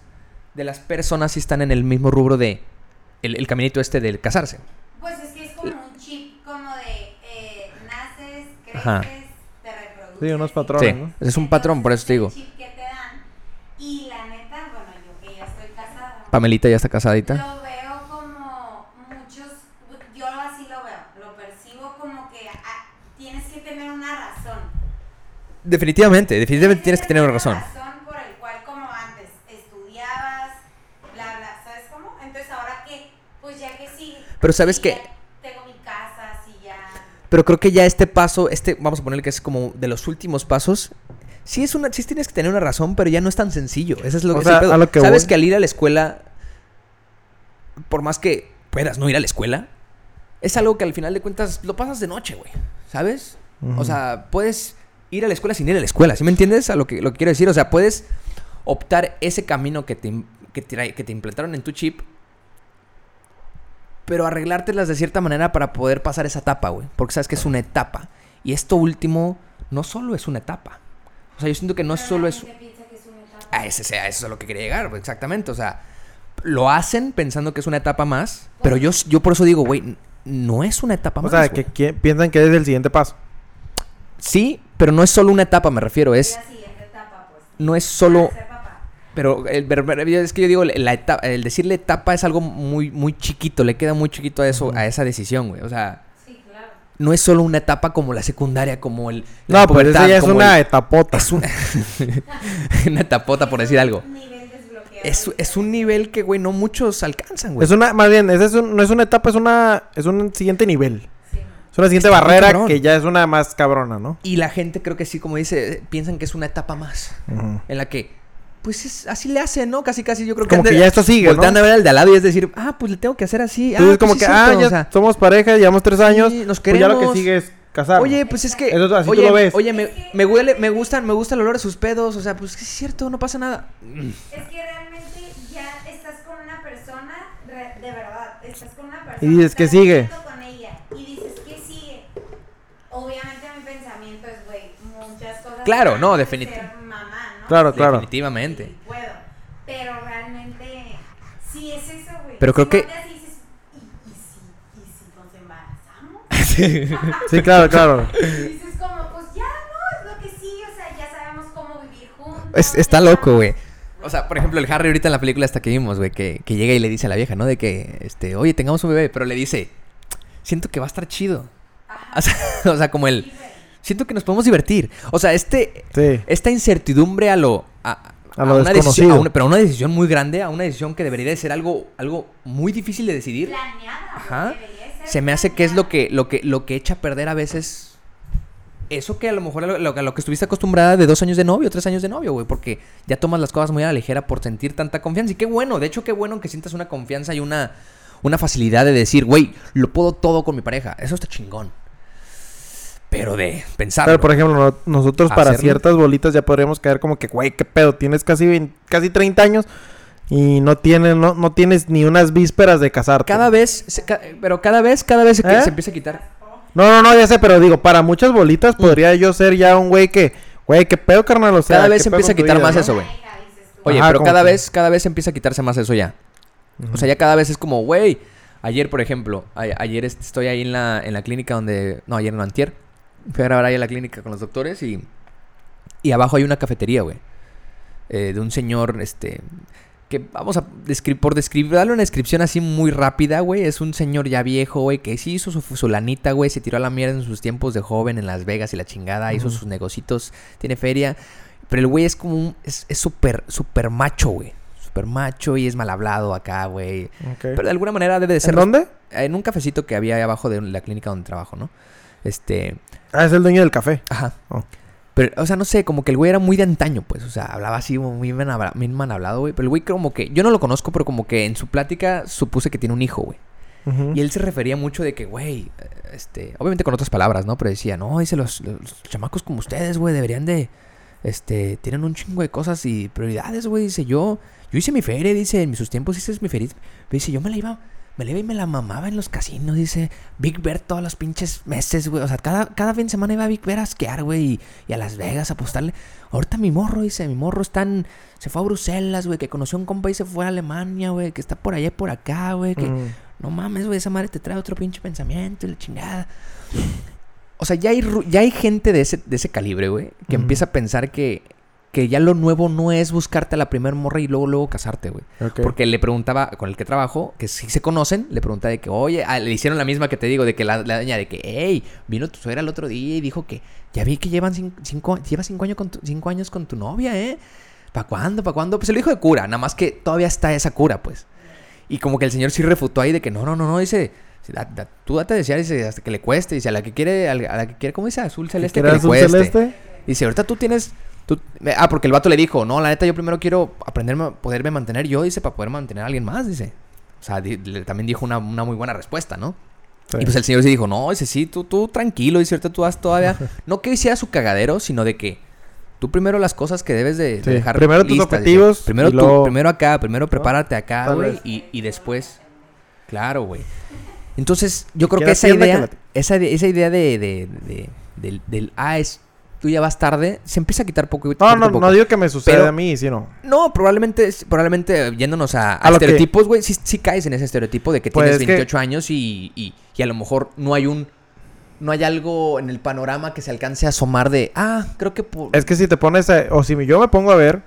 de las personas sí están en el mismo rubro de el, el caminito este del casarse. Pues es que es como un chip, como de eh, naces, creces, Ajá. te reproduces. Sí, unos patrones, Sí, ¿no? es un patrón, por eso te digo. Chip que te dan. Y la neta, bueno, yo que ya estoy casada. Pamelita ya está casadita. Lo veo como muchos, yo así lo veo, lo percibo como que ah, tienes que tener una razón. Definitivamente, definitivamente tienes que tener una razón. razón por el cual como antes estudiabas, bla, bla, ¿sabes cómo? Entonces ahora que, pues ya que sí. Pero ¿sabes ya Tengo mi casa, sí ya. Pero creo que ya este paso, este, vamos a ponerle que es como de los últimos pasos. Sí es una, sí tienes que tener una razón, pero ya no es tan sencillo. Eso es lo O que sea, es lo que Sabes voy- que al ir a la escuela, por más que puedas no ir a la escuela, es algo que al final de cuentas lo pasas de noche, güey. ¿Sabes? O sea, puedes ir a la escuela sin ir a la escuela. ¿Sí me entiendes a lo que, lo que quiero decir? O sea, puedes optar ese camino que te, im- que te, que te implantaron en tu chip, pero arreglártelas de cierta manera para poder pasar esa etapa, güey. Porque sabes que es una etapa. Y esto último no solo es una etapa. O sea, yo siento que no Pero solo es... gente piensa que es una etapa. A ese, sea, eso es a lo que quería llegar, güey, exactamente. O sea, lo hacen pensando que es una etapa más, pero yo, yo por eso digo, güey, no es una etapa O más. sea, güey. que piensan que es el siguiente paso. Sí, pero no es solo una etapa, me refiero. Es Es, etapa, pues. no es solo... Pero el, es que yo digo, la etapa, el decirle etapa es algo muy, muy chiquito, le queda muy chiquito a eso, a esa decisión, güey. O sea, Sí, claro. no es solo una etapa como la secundaria, como el... No, la pubertad, esa ya es una el- etapota. es una, una etapota, por Es decir algo. Es, es un nivel que, güey, no muchos alcanzan, güey. Es una, más bien, esa es un- no es una etapa, es una, es un siguiente nivel. Es una siguiente Está barrera que ya es una más cabrona, ¿no? Y la gente creo que sí, como dice, piensan que es una etapa más. En la que, pues es- así le hacen, ¿no? Casi, casi yo creo que... Como que ya esto sigue, Voltean ¿no? a ver al de al lado y es decir, ah, pues le tengo que hacer así. Ah, Entonces, pues como sí que, es ah, cierto, ya o sea, somos pareja, llevamos tres años. Sí, nos pues ya lo que queremos. sigue es casar. Oye, pues es que... Eso- así tú oye, lo ves. Oye, me, me huele, me gustan, me gusta el olor a sus pedos. O sea, pues es cierto, no pasa nada. Es que realmente ya estás con una persona, de verdad, estás con una persona. Y dices, ¿qué estás sigue? viviendo con ella, y dices, ¿qué sigue? Obviamente mi pensamiento es, güey, muchas cosas. Claro, no, a definit- ser mamá, ¿no? Claro, claro. Definitivamente. Sí, puedo. Pero realmente, sí es eso, güey. Pero creo Si que- volteas y dices, ¿y, y si, y si nos embarazamos? Sí, claro, claro. Y dices como, pues ya, no, es lo que sigue, o sea, ya sabemos cómo vivir juntos. Es- está loco, güey. O sea, por ejemplo, el Harry ahorita en la película hasta que vimos, güey, que, que llega y le dice a la vieja, ¿no? De que, este, oye, tengamos un bebé, pero le dice, siento que va a estar chido. Ajá. O sea, o sea, como el, Sí. Siento que nos podemos divertir. O sea, este, Sí. esta incertidumbre a lo, a, A lo una decisión, a una- pero a una decisión muy grande, a una decisión que debería de ser algo, algo muy difícil de decidir. Planeada. Ajá. debería ser Se me hace que es lo que, lo que, lo que echa a perder a veces. Eso que a lo mejor a lo, lo- a lo que estuviste acostumbrada de dos años de novio, tres años de novio, güey. Porque ya tomas las cosas muy a la ligera por sentir tanta confianza. Y qué bueno, de hecho, qué bueno que sientas una confianza y una, una facilidad de decir, güey, lo puedo todo con mi pareja. Eso está chingón. Pero de pensar. Pero, por ejemplo, no- nosotros para Hacerlo. ciertas bolitas ya podríamos caer como que, güey, qué pedo, tienes casi 20 casi 30 años y no tienes, no, no tienes ni unas vísperas de casarte. Cada vez, se- ca- pero cada vez, cada vez se, ¿Eh? se empieza a quitar. No, no, no, ya sé, pero digo, para muchas bolitas podría yo ser ya un güey que, güey, qué pedo, carnal, o sea, Cada ¿qué vez se empieza a quitar vida, más no? eso, güey. Oye, Ajá, pero cada que- vez, cada vez empieza a quitarse más eso ya. O sea, ya cada vez es como, güey. Ayer, por ejemplo, ayer est- estoy ahí en la, en la clínica donde. No, ayer no, antier. Fui a grabar ahí a la clínica con los doctores y. Y abajo hay una cafetería, güey. eh, de un señor, este. Que vamos a describir, por describir, darle una descripción así muy rápida, güey. Es un señor ya viejo, güey, que sí hizo su, su lanita, güey. Se tiró a la mierda en sus tiempos de joven en Las Vegas y la chingada. Hizo sus negocitos, tiene feria. Pero el güey es como un. Es es súper, súper macho, güey. Súper macho y es mal hablado acá, güey. Ok. Pero de alguna manera debe de ser. ¿En dónde? En un cafecito que había ahí abajo de la clínica donde trabajo, ¿no? Este. Ah, es el dueño del café. Ajá. Oh. Pero, o sea, no sé, como que el güey era muy de antaño, pues. O sea, hablaba así muy bien, habla- bien mal hablado, güey. Pero el güey como que. Yo no lo conozco, pero como que en su plática supuse que tiene un hijo, güey. Y él se refería mucho de que, güey, este, obviamente con otras palabras, ¿no? Pero decía, no, dice, los, los chamacos como ustedes, güey, deberían de, este, tienen un chingo de cosas y prioridades, güey. Dice, yo, yo hice mi feria, dice, en sus tiempos hice mi feria. Dice, yo me la iba, me la iba y me la mamaba en los casinos, dice, Big Bear todos los pinches meses, güey. O sea, cada, cada fin de semana iba a Big Bear a esquiar, güey, y, y a Las Vegas a apostarle. Ahorita mi morro, dice, mi morro está en, se fue a Bruselas, güey, que conoció a un compa y se fue a Alemania, güey, que está por allá y por acá, güey, que... Mm. No mames, güey, esa madre te trae otro pinche pensamiento y la chingada. O sea, ya hay, ya hay gente de ese, de ese calibre, güey, que empieza a pensar que, que ya lo nuevo no es buscarte a la primer morra y luego, luego casarte, güey. Porque le preguntaba, con el que trabajo, que sí se conocen, le preguntaba de que, oye, ah, le hicieron la misma que te digo, de que la, la doña de que, hey, vino tu suegra el otro día y dijo que ya vi que llevan cin- cinco, lleva cinco años, con tu, cinco años con tu novia, ¿eh? ¿Para cuándo? ¿Para cuándo? Pues se lo dijo de cura, nada más que todavía está esa cura, pues. Y como que el señor sí refutó ahí de que no, no, no, no, dice, da- da- tú date a desear, dice, hasta que le cueste, dice, a la que quiere, a la, a la que quiere, ¿cómo dice? Azul celeste, que ¿Quieres le azul cueste. celeste? Dice, ahorita tú tienes... tú- ah, porque el vato le dijo, no, la neta, yo primero quiero aprenderme, a poderme mantener yo, dice, para poder mantener a alguien más, dice. O sea, di- le- también dijo una, una muy buena respuesta, ¿no? Sí. Y pues el señor sí dijo, no, dice, sí, tú, tú tranquilo, dice, ahorita tú vas todavía... no que hiciera su cagadero, sino de que tú primero las cosas que debes de, dejar primero tus dice. objetivos Primero tú, primero acá, primero prepárate acá, güey, y, y después... Claro, güey. Entonces, yo creo que esa que idea, la- esa, ide- esa idea de, de- de- del, del, ah, es, tú ya vas tarde, se empieza a quitar poco, No, no, poco. no digo que me suceda Pero- a mí, sino. No, probablemente, probablemente yéndonos a, a A lo que- estereotipos, güey, sí, sí caes en ese estereotipo de que Pues tienes es que- 28 años y, y, y a lo mejor no hay un... No hay algo en el panorama que se alcance a asomar de... Ah, creo que... por- Es que si te pones, a- o si yo me pongo a ver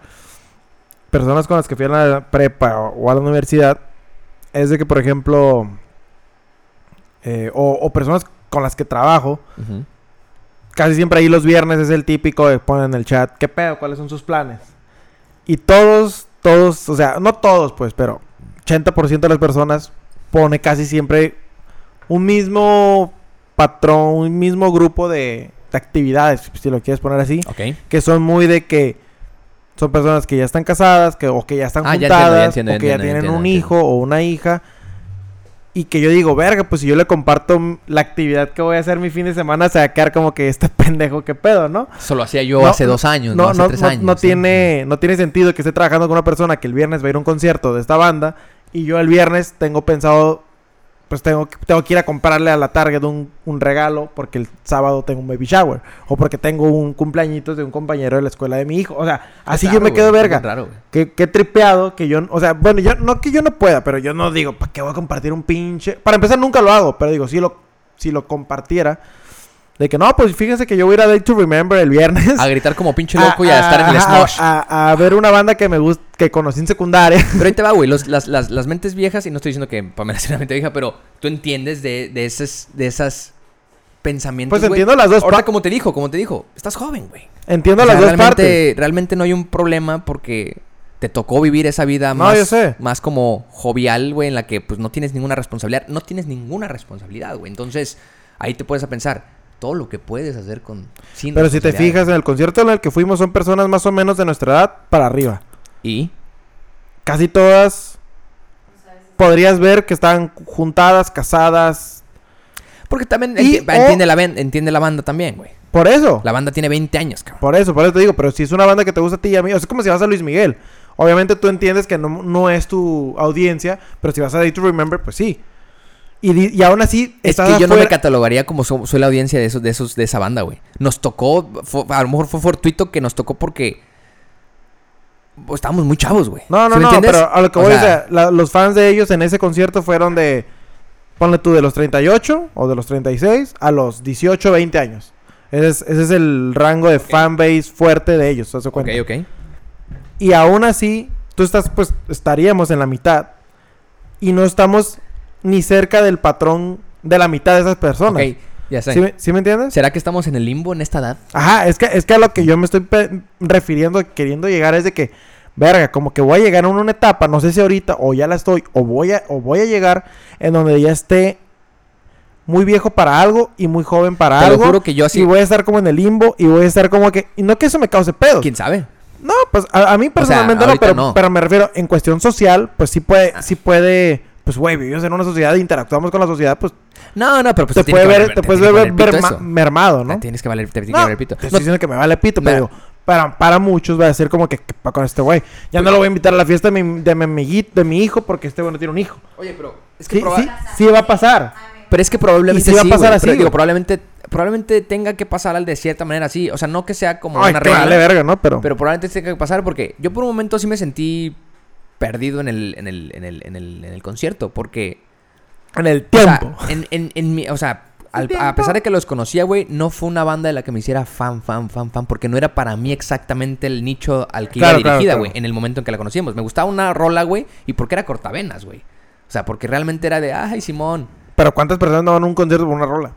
personas con las que fui a la prepa o, a la universidad, es de que, por ejemplo, eh, o, o personas con las que trabajo. Casi siempre ahí los viernes es el típico de ponen en el chat, ¿qué pedo? ¿Cuáles son sus planes? Y todos, todos, o sea, no todos pues, pero 80% de las personas pone casi siempre un mismo patrón, un mismo grupo de, de actividades, si lo quieres poner así, que son muy de que son personas que ya están casadas, que o que ya están Ah, ya juntadas, entiendo, ya entiendo, o que ya entiendo, ya tienen un hijo o una hija. Y que yo digo, verga, pues si yo le comparto la actividad que voy a hacer mi fin de semana, se va a quedar como que este pendejo, qué pedo, ¿no? Eso lo hacía yo No, hace dos años, no, No, hace no, tres no- años. no ¿sí? tiene, no tiene sentido que esté trabajando con una persona que el viernes va a ir a un concierto de esta banda y yo el viernes tengo pensado, pues tengo, que- tengo que ir a comprarle a la Target un, un regalo porque el sábado tengo un baby shower o porque tengo un cumpleañitos de un compañero de la escuela de mi hijo. O sea, así yo me quedo verga. raro. Qué, qué tripeado que yo, o sea, bueno, yo no que yo no pueda, pero yo no digo, ¿para qué voy a compartir un pinche? Para empezar nunca lo hago, pero digo, si lo, si lo compartiera, de que no, pues fíjense que yo voy a ir a Day to Remember el viernes. A gritar como pinche loco y a, estar en el ajá, smosh. A, a ver una banda que me gusta, que conocí en secundaria. Pero ahí te va, güey. los- las, las, las mentes viejas, y no estoy diciendo que Pamela sea una mente vieja, pero tú entiendes de, de esas, de esas pensamientos. Pues entiendo las dos Ahorita, pa- como te dijo, como te dijo, estás joven, güey. entiendo O sea, las dos partes. realmente no hay un problema porque te tocó vivir esa vida No, más, yo sé. más como jovial, güey, en la que pues no tienes ninguna responsabilidad. No tienes ninguna responsabilidad, güey. Entonces, ahí te puedes a pensar todo lo que puedes hacer con sin Pero si te fijas en el concierto en el que fuimos son personas más o menos de nuestra edad para arriba. Y Casi todas podrías ver que están juntadas, casadas. porque también Y enti- o- entiende, la, entiende la banda también, güey. Por eso. La banda tiene 20 años, cabrón. Por eso, por eso te digo, pero si es una banda que te gusta a ti y a mí, o sea, es como si vas a Luis Miguel. Obviamente tú entiendes que no, no es tu audiencia, pero si vas a Day to Remember, pues sí. Y, y aún así, Es que yo no me catalogaría como so- soy la audiencia de esos, de esos, de esa banda, güey. Nos tocó, fue- a lo mejor fue fortuito que nos tocó porque pues, estábamos muy chavos, güey. No, no, ¿Sí no, pero a lo que O voy, sea, sea, la- los fans de ellos en ese concierto fueron de, ponle tú, de los 38 o de los 36 a los 18, 20 años. Ese es, ese es el rango de fanbase fuerte de ellos, ¿te das Ok, cuenta? ok. Y aún así, tú estás, pues, estaríamos en la mitad. Y no estamos ni cerca del patrón de la mitad de esas personas. Ok, ya sé. ¿Sí, me, sí me entiendes? ¿Será que estamos en el limbo en esta edad? Ajá, es que, es que a lo que yo me estoy refiriendo, queriendo llegar es de que, verga, como que voy a llegar a una etapa, no sé si ahorita o ya la estoy, o voy a, o voy a llegar en donde ya esté muy viejo para algo y muy joven para Te algo. juro que yo así- Y voy a estar como en el limbo y voy a estar como que, y no que eso me cause pedos. ¿Quién sabe? No, pues a, a mí personalmente no, pero, no. pero me refiero, en cuestión social, pues sí puede, sí puede, pues güey, vivimos en una sociedad, interactuamos con la sociedad, pues No, no, pero pues te tiene puede que ver, valer- te puedes que ver merma- mermado, ¿no? Te Tienes que valer, te tiene No, que valer pito. te estoy No, diciendo que me vale pito, pero digo, para, para muchos va a ser como que, ¿qué pa' con este güey. Ya no lo voy a invitar a la fiesta de mi, de mi amiguito, de mi hijo, porque este güey no tiene un hijo. Oye, pero es que Sí, proba- sí, sí va a pasar. Pero es que probablemente Y sí va a pasar así, pero digo, probablemente, probablemente tenga que pasar al de cierta manera así. O sea, no que sea como Ay, una que regla. vale verga, ¿no? Pero, Pero probablemente tenga que pasar porque yo por un momento sí me sentí perdido en el, en el, en el, en el, en el concierto. Porque, en el o sea, tiempo. en, en, en mi, o sea, al- a pesar de que los conocía, güey, no fue una banda de la que me hiciera fan, fan, fan, fan. Porque no era para mí exactamente el nicho al que Claro, iba claro, dirigida, claro. güey, en el momento en que la conocíamos. Me gustaba una rola, güey, y porque era cortavenas, güey. O sea, porque realmente era de, ay, Simón. Pero ¿cuántas personas no van a un concierto por una rola?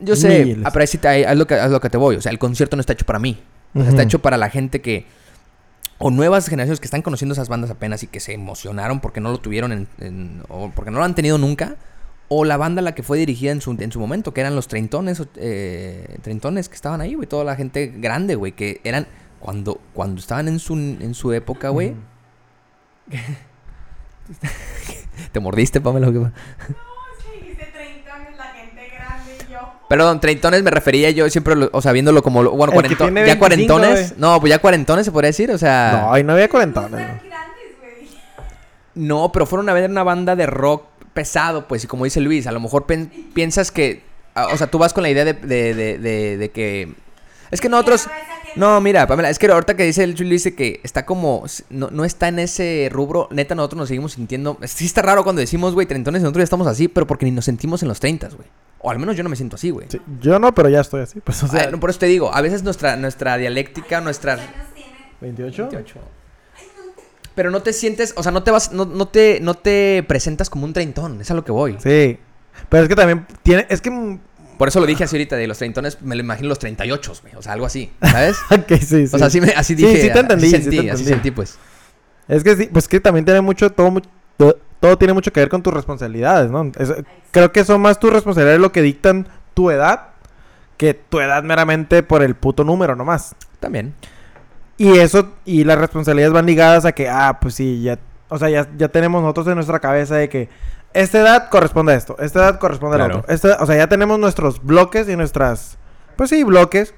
Yo sé, ah, pero haz lo, que, haz lo que te voy. O sea, el concierto no está hecho para mí. Sea, Ujú. está hecho para la gente que... O nuevas generaciones que están conociendo esas bandas apenas y que se emocionaron porque no lo tuvieron en, en- o porque no lo han tenido nunca. O la banda a la que fue dirigida en su, en su momento, que eran los treintones, o- eh, treintones que estaban ahí, güey. Toda la gente grande, güey. Que eran... Cuando, cuando estaban en su, en su época, güey. ¿Te mordiste, Pamela? o qué fue? Dijiste 30 años, la gente grande y yo. Perdón, treintones me refería yo siempre, lo- o sea, viéndolo como, lo- bueno, cuarento- ya 25, cuarentones. No, pues ya cuarentones se podría decir, o sea. No, ahí no había cuarentones. No ¿no? están grandes, güey. No, pero fueron a ver una banda de rock pesado, pues, y como dice Luis, a lo mejor piensas que, ah, o sea, tú vas con la idea de, de, de, de- de que... Es que nosotros... No mira, Pamela, es que ahorita que dice el Luis dice que está como... No, no está en ese rubro, neta, nosotros nos seguimos sintiendo... Sí está raro cuando decimos, güey, treintones, y nosotros ya estamos así, pero porque ni nos sentimos en los treintas, güey. O al menos yo no me siento así, güey. Sí, yo no, pero ya estoy así. Pues, o Ah, sea, no, por eso te digo, a veces nuestra, nuestra dialéctica, nuestra... ¿Cuántos años tiene? 28. 28. Pero no te sientes, o sea, no te vas, no, no te, no te presentas como un treintón, es a lo que voy. Sí. Pero es que también tiene, es que... Por eso lo dije así ahorita, de los treintones, me lo imagino los 38, güey, o sea, algo así, ¿sabes? Ok, sí, sí. O sea, así, me, así Sí, dije, sí te entendí, así sí te sentí, así entendí. sentí, pues. Es que sí, pues que también tiene mucho, todo, todo tiene mucho que ver con tus responsabilidades, ¿no? Es- creo que son más tus responsabilidades lo que dictan tu edad que tu edad meramente por el puto número nomás. También. Y eso, y las responsabilidades van ligadas a que, ah, pues sí, ya, o sea, ya, ya tenemos nosotros en nuestra cabeza de que esta edad corresponde a esto, esta edad corresponde a Claro. lo otro. Esta- o sea, ya tenemos nuestros bloques y nuestras, pues sí, bloques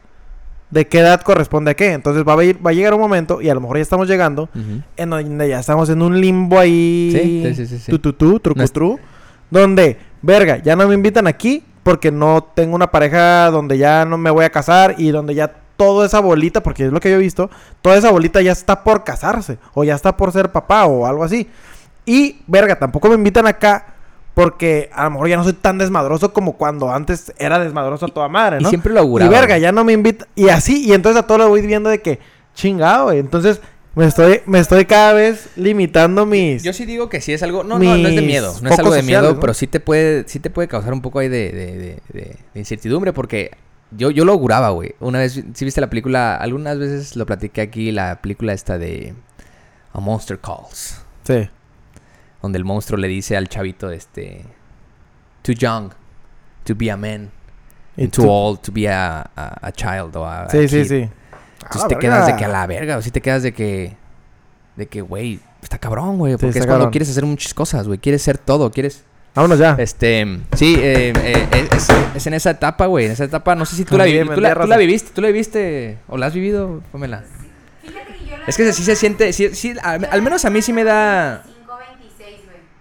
de qué edad corresponde a qué. Entonces va a, ir- va a llegar un momento, y a lo mejor ya estamos llegando, en donde ya estamos en un limbo ahí. Sí, sí, sí, sí. Tu, tu, tu, truco, No es- tru, Donde, verga, ya no me invitan aquí porque no tengo una pareja donde ya no me voy a casar y donde ya toda esa bolita, porque es lo que yo he visto, toda esa bolita ya está por casarse o ya está por ser papá o algo así. Y, verga, tampoco me invitan acá porque a lo mejor ya no soy tan desmadroso como cuando antes era desmadroso a toda madre, Y ¿no? siempre lo Y auguraba. verga, ya no me invita. Y así, y entonces a todo lo voy viendo de que, chingado, güey. Entonces, me estoy, me estoy cada vez limitando mis. Yo sí digo que sí es algo, no, no, no es de miedo, no es algo de miedo, sociales, ¿no? pero sí te puede, sí te puede causar un poco ahí de, de, de- de- incertidumbre porque Yo, yo lo auguraba, güey. Una vez, si viste la película, algunas veces lo platiqué aquí, la película esta de A Monster Calls. Sí. Donde el monstruo le dice al chavito, este... Too young to be a man. And too old to be a, a, a child o a, a Sí, sí, kid". sí. Entonces Ah, te verga. quedas de que a la verga, o sí te quedas de que... De que, güey, está cabrón, güey. Porque es cuando cabrón. quieres hacer muchas cosas, güey. Quieres ser todo, quieres... Vámonos ya. Este, sí, eh, eh, es, es en esa etapa, güey. En esa etapa, no sé si tú la, También, vivi- tú, la, vendía tú la raza. viviste, tú la viviste o la has vivido, Pamela. Fíjate que yo la Es que sí se siente, sí, sí, al, al menos a mí sí me da...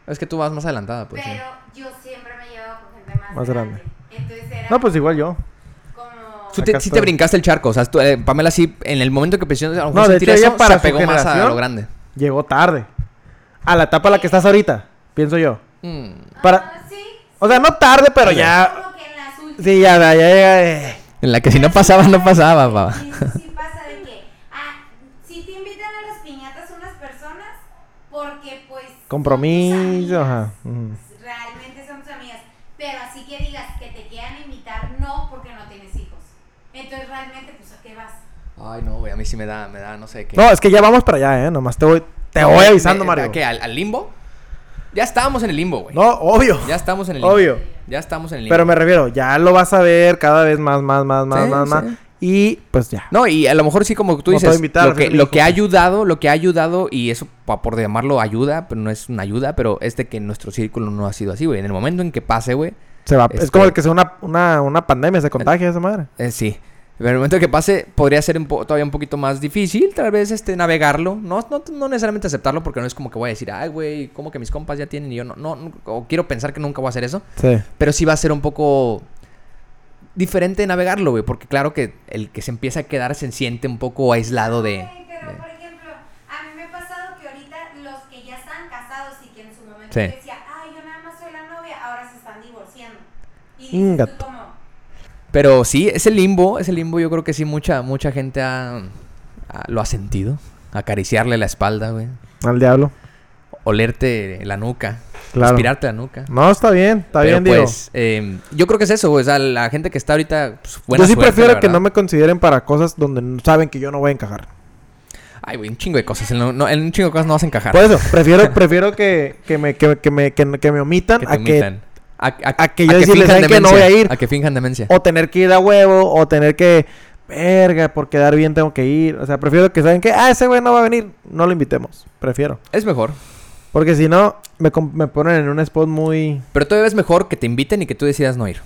5, 26, güey. Es que tú vas más adelantada, pues. sí. Pero yo siempre me llevaba con gente más, Más grande. grande. Entonces era No, pues igual yo. como... Tú te, sí te brincaste el charco, o sea, tú, eh, Pamela sí, en el momento que empezó a lo mejor No, de hecho, ella eso, para se su apegó más a lo grande. Llegó tarde. A la etapa en la que estás ahorita, pienso yo. Mm. para- Ah, sí. O sea, no tarde, pero ya. Como que en las últimas... Sí, ya, ya, ya, ya, eh. En la que si no pasaba, no pasaba, papá. Sí, sí pasa de que, ah, si te invitan a las piñatas unas personas, porque pues... son tus Compromiso, ajá. ujú. Realmente son tus amigas. Pero así que digas que te quieran invitar, no, porque no tienes hijos. Entonces realmente, pues, ¿a qué vas? Ay, no, güey, a mí sí me da, me da, no sé qué. No, es que ya vamos para allá, eh. Nomás te voy, te voy avisando, Mario. ¿a qué? ¿Al, al limbo? Ya estábamos en el limbo, güey. No, obvio. Ya estamos en el limbo. Obvio. Ya estamos en el limbo. Pero me refiero, ya lo vas a ver cada vez más, más, más, más, Sí, más, sí. más. Y pues ya. No, y a lo mejor sí, como tú dices, invitar lo, que, lo que ha ayudado, lo que ha ayudado, y eso pa- por llamarlo ayuda, pero no es una ayuda, pero es de que nuestro círculo no ha sido así, güey. En el momento en que pase, güey, Se va. Este- Es como el que sea una, una, una pandemia, se contagia esa madre. eh, sí. Pero en el momento en que pase, podría ser un po- todavía un poquito más difícil, tal vez, este, navegarlo. No, no, no necesariamente aceptarlo, porque no es como que voy a decir, ay, güey, como que mis compas ya tienen y yo no, no, no, o quiero pensar que nunca voy a hacer eso. Sí. Pero sí va a ser un poco diferente navegarlo, güey, porque claro que el que se empieza a quedar se siente un poco aislado de... Ay, pero, de- por ejemplo, a mí me ha pasado que ahorita los que ya están casados y que en su momento Sí. decía, ay, yo nada más soy la novia, ahora se están divorciando. Y tú como, Pero sí, ese limbo, ese limbo yo creo que sí mucha, mucha gente ha, ha- lo ha sentido. Acariciarle la espalda, güey. Al diablo. Olerte la nuca. Claro. Respirarte la nuca. No, está bien, está Pero bien, digo. pues, eh, yo creo que es eso, güey. O sea, la gente que está ahorita, pues, buena Yo sí suerte, prefiero que no me consideren para cosas donde saben que yo no voy a encajar. Ay, güey, un chingo de cosas. En, lo- no- en un chingo de cosas no vas a encajar. Por eso, prefiero, prefiero que, que, me, que, que me, que, que me omitan que a que. A, a- a que yo decirle, finjan ¿saben qué? No voy a ir. A que finjan demencia. o tener que ir a huevo o tener que verga, por quedar bien tengo que ir. O sea, prefiero que saben que ah, ese güey no va a venir, no lo invitemos. Prefiero. Es mejor. Porque si no, me, me ponen en un spot muy Pero todavía es mejor que te inviten y que tú decidas no ir.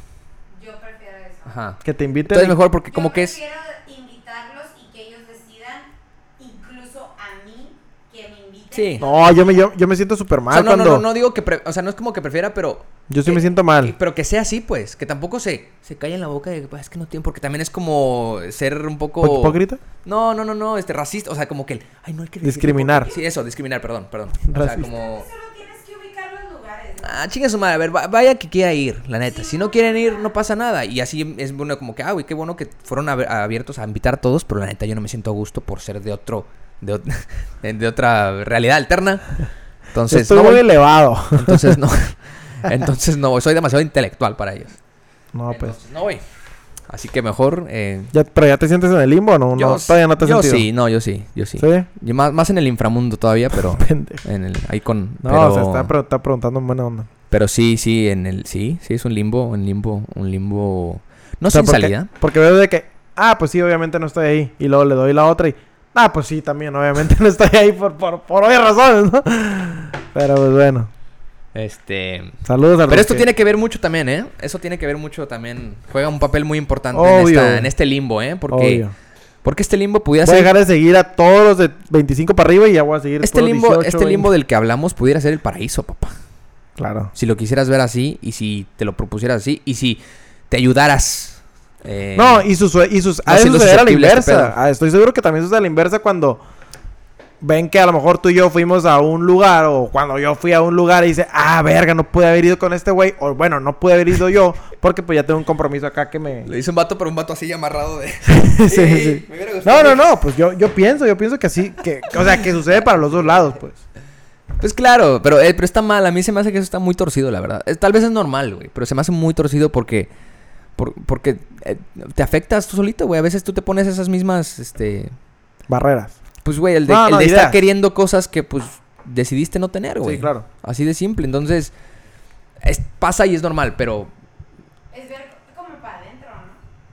yo prefiero eso. Ajá. que te inviten. Entonces es mejor porque Yo como que es... prefiero invitarlos y que ellos decidan, incluso a mí, que me inviten. Sí. No, yo me, yo, yo me siento súper O mal sea, no, no, cuando... no, no digo que... pre- O sea, no es como que prefiera, pero... yo sí me siento mal. que- pero que sea así, pues. Que tampoco se, se calle en la boca de que "Pues, es que no tiene... Porque también es como ser un poco... ¿Hipócrita? No, no, no, no. Este, racista. O sea, como que... el, Ay, no hay que Discriminar. porque- Sí, eso. Discriminar, perdón, perdón. O sea, Racista. como... Solo tienes que ubicar los lugares. ¿no? Ah, chinga su madre, a ver, va- vaya que quiera ir, la neta. Si no quieren ir, no pasa nada. Y así es bueno como que, ah, güey, qué bueno que fueron ab- abiertos a invitar a todos, pero la neta yo no me siento a gusto por ser de otro, de, de- otra realidad alterna. Entonces, Estoy no muy voy. elevado. Entonces no. Entonces no voy. Soy demasiado intelectual para ellos. no, pues. Entonces, no voy. Así que mejor. eh, Ya, ¿Pero ya te sientes en el limbo o no? yo no todavía no te has yo sentido. sí, no, yo sí, yo sí. Más, más en el inframundo todavía, pero en el ahí con. No, pero, o sea, está, pre- está preguntando en buena onda. pero sí, sí, en el sí, sí es un limbo, un limbo, un limbo. No O sea, sin porque- salida. Porque veo de que, ah, pues sí, obviamente no estoy ahí. Y luego le doy la otra y, ah, pues sí, también, obviamente no estoy ahí por, por, por obvias razones, ¿no? Pero pues bueno, Este. saludos a Pero esto que- tiene que ver mucho también, ¿eh? Eso tiene que ver mucho también. Juega un papel muy importante en, esta- en este limbo, ¿eh? Porque, Obvio. porque este limbo pudiera Voy a ser. dejar de seguir a todos los de 25 para arriba y ya voy a seguir Este limbo, 18, este limbo 20. del que hablamos pudiera ser el paraíso, papá. Claro. Si lo quisieras ver así y si te lo propusieras así y si te ayudaras. Eh, No, y sus, y sus ha de suceder a la este inversa. Ah, estoy seguro que también sucede a la inversa cuando ven que a lo mejor tú y yo fuimos a un lugar o cuando yo fui a un lugar y dice, ah, verga, no pude haber ido con este güey. O bueno, no pude haber ido yo porque pues ya tengo un compromiso acá que me... Le hice un vato, pero un vato así amarrado de. Sí, sí. Me hubiera gustado. No, no, no, pues yo, yo pienso, yo pienso que así, que, o sea, que sucede para los dos lados, pues. Pues claro, pero, eh, pero está mal. A mí se me hace que eso está muy torcido, la verdad. Eh, tal vez es normal, güey. Pero se me hace muy torcido porque. Por- porque eh, te afectas tú solito, güey. A veces tú te pones esas mismas, este... Barreras. Pues, güey, el de, No, el no, de estar queriendo cosas que, pues, decidiste no tener, güey. Sí, claro. Así de simple. Entonces, es- pasa y es normal, pero... Es ver como para adentro,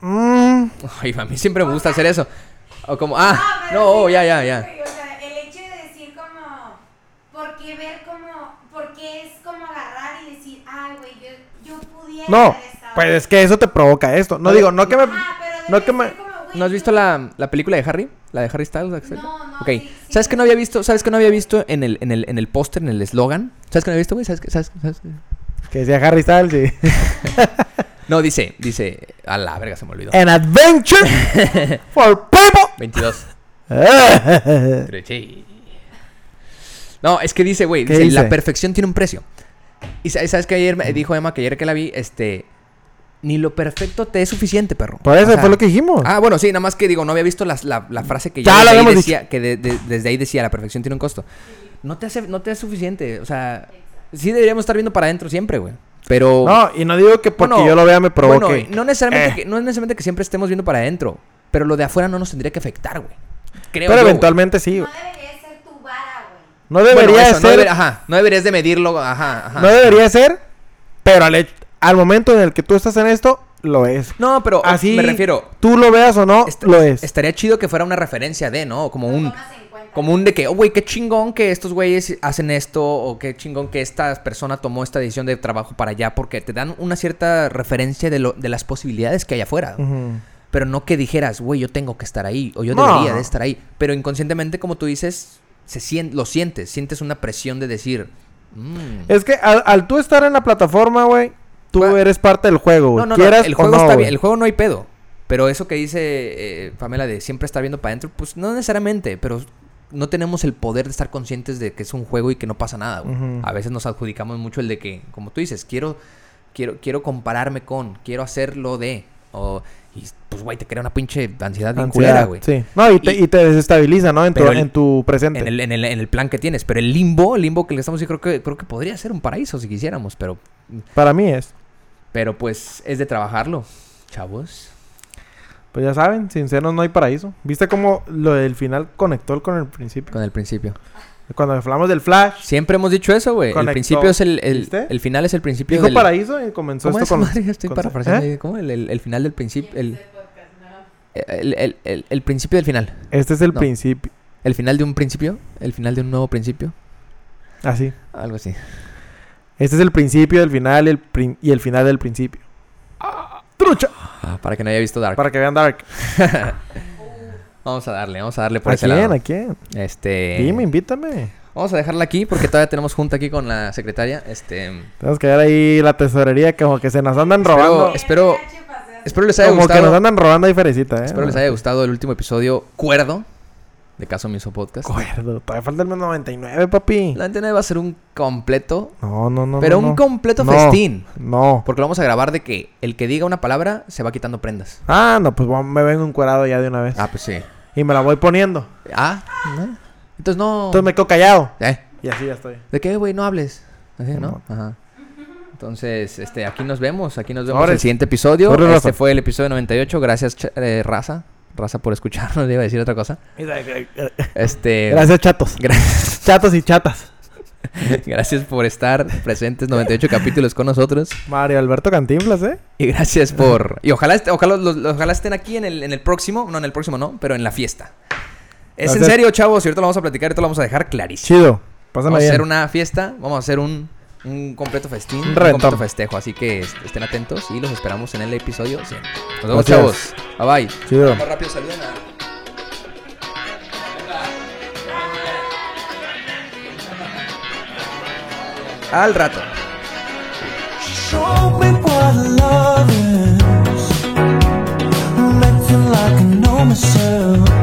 ¿no? Mm, Ay, a mí siempre me gusta hacer eso. O como, ah, pero no, sí, oh, ya, ya, sí, ya. güey, O sea, el hecho de decir como, ¿por qué ver como, por qué es como agarrar y decir, ay, güey, yo, yo pudiera no, pues ahí"? es que eso te provoca esto. No digo, no que me... Pero no que me- ¿No has visto la, la película de Harry? ¿La de Harry Styles? Axel? No, no, Ok. sí, sí, ¿Sabes que no había visto? ¿Sabes que no había visto en el, en el, en el póster, en el eslogan? ¿Sabes que no había visto, güey? ¿Sabes que, sabes, sabes? Que decía Harry Styles, sí. No, dice, dice... A la verga, se me olvidó. An adventure for people. 22. Eh. Treche. No, es que dice, güey, ¿Qué dice, dice? la perfección tiene un precio. Y sa- sabes que ayer me dijo Emma que ayer que la vi, este, ni lo perfecto te es suficiente, perro. Por eso O sea, fue lo que dijimos. Ah, bueno, sí, nada más que digo, no había visto la, la frase que Ya ya, lo desde, ahí decía, que de- de- desde ahí decía, la perfección tiene un costo. No te hace, no te es suficiente, o sea, sí deberíamos estar viendo para adentro siempre, güey. Pero no, y no digo que porque Bueno, yo lo vea me provoque. bueno, no necesariamente Eh. que, no es necesariamente que siempre estemos viendo para adentro, pero lo de afuera no nos tendría que afectar, güey. Creo Pero yo, eventualmente sí. No güey. debería ser tu vara, güey. No Bueno, debería eso, no ser. deber- ajá, no deberías de medirlo, ajá, ajá. No debería ser, pero al, hecho- al momento en el que tú estás en esto, lo es. No, pero Así me refiero, Tú lo veas o no, lo es. estaría chido que fuera una referencia de, ¿no? Como un como un de que, oh, güey, qué chingón que estos güeyes hacen esto o qué chingón que esta persona tomó esta decisión de trabajo para allá porque te dan una cierta referencia de lo de las posibilidades que hay afuera. Pero no que dijeras, güey, yo tengo que estar ahí o yo No. debería de estar ahí. Pero inconscientemente, como tú dices, se sien- lo sientes, sientes una presión de decir, mm, Es que al, al tú estar en la plataforma, güey, tú eres parte del juego, güey. no, no, no, el juego no, está bien, el juego no hay pedo. Pero eso que dice eh, Pamela de siempre estar viendo para adentro, pues no necesariamente, pero no tenemos el poder de estar conscientes de que es un juego y que no pasa nada, güey. A veces nos adjudicamos mucho el de que, como tú dices, quiero, quiero, quiero compararme con, quiero hacerlo de, o, y pues, güey, te crea una pinche ansiedad bien Ansiedad, culera, güey. Sí. No, y te, Y- y te desestabiliza, ¿no? En tu, el- en tu presente. En el, en, el, en el plan que tienes, pero el limbo, el limbo que le estamos diciendo, creo que, creo que podría ser un paraíso si quisiéramos, pero, Para mí es. Pero pues es de trabajarlo, chavos. Pues ya saben, sin senos no hay paraíso. ¿Viste cómo lo del final conectó con el principio? Con el principio. Cuando hablamos del flash, Siempre hemos dicho eso, güey. El principio es el, el, el final es el principio dijo del... paraíso y comenzó ¿Cómo esto es, con... madre? Estoy con- parafraseando. ¿Eh? ¿Cómo? El, el, el final del principio... El, Ese podcast, ¿no? el, el, el, el principio del final. Este es el No. principio. El final de un principio. El final de un nuevo principio. Así. Algo así. Este es el principio del final y el, prin- y el final del principio. ¡Trucha! Ah, para que no haya visto Dark. Para que vean Dark. Vamos a darle, vamos a darle por ¿A ese quién? lado. ¿A quién? Este... Dime, invítame. Vamos a dejarla aquí porque todavía tenemos junta aquí con la secretaria. Este... Tenemos que ver ahí la tesorería como que se nos andan Espero- robando. espero-. Espero les haya Como que gustado. nos andan robando ahí ferecita, ¿eh? Espero les haya gustado el último episodio cuerdo de Caso Miso Podcast. Acuerdo. Todavía falta el 99, papi. La 99 va a ser un completo, No, no, no. pero no, un completo No. festín. No. Porque lo vamos a grabar de que el que diga una palabra se va quitando prendas. Ah, no, pues me vengo encuerado ya de una vez. Ah, pues sí. Y me la voy poniendo. Ah, ¿no? entonces no. Entonces me quedo callado. Eh, Y así ya estoy. ¿De qué, güey? No hables. Así, ¿no? Ajá. Entonces, este, aquí nos vemos. Aquí nos vemos en el siguiente episodio. Este fue el episodio 98. Gracias, eh, Raza. Raza por escucharnos. Le iba a decir otra cosa. Este. Gracias, chatos. Gracias. Chatos y chatas. Gracias por estar presentes 98 capítulos con nosotros. Mario Alberto Cantinflas, ¿eh? Y gracias por. Y ojalá, est- ojalá, los- los- ojalá estén aquí en el, en el próximo. No, en el próximo no, pero en la fiesta. Es en serio, chavos. Y ahorita lo vamos a platicar. Ahorita lo vamos a dejar clarísimo. Chido. Pásame Vamos a hacer una fiesta. Vamos a hacer un, un completo festín, un, un completo festejo. Así que estén atentos y los esperamos en el episodio 100. Nos vemos, chavos. Bye bye. Chido. Vamos rápido, saluden. Al rato. Myself.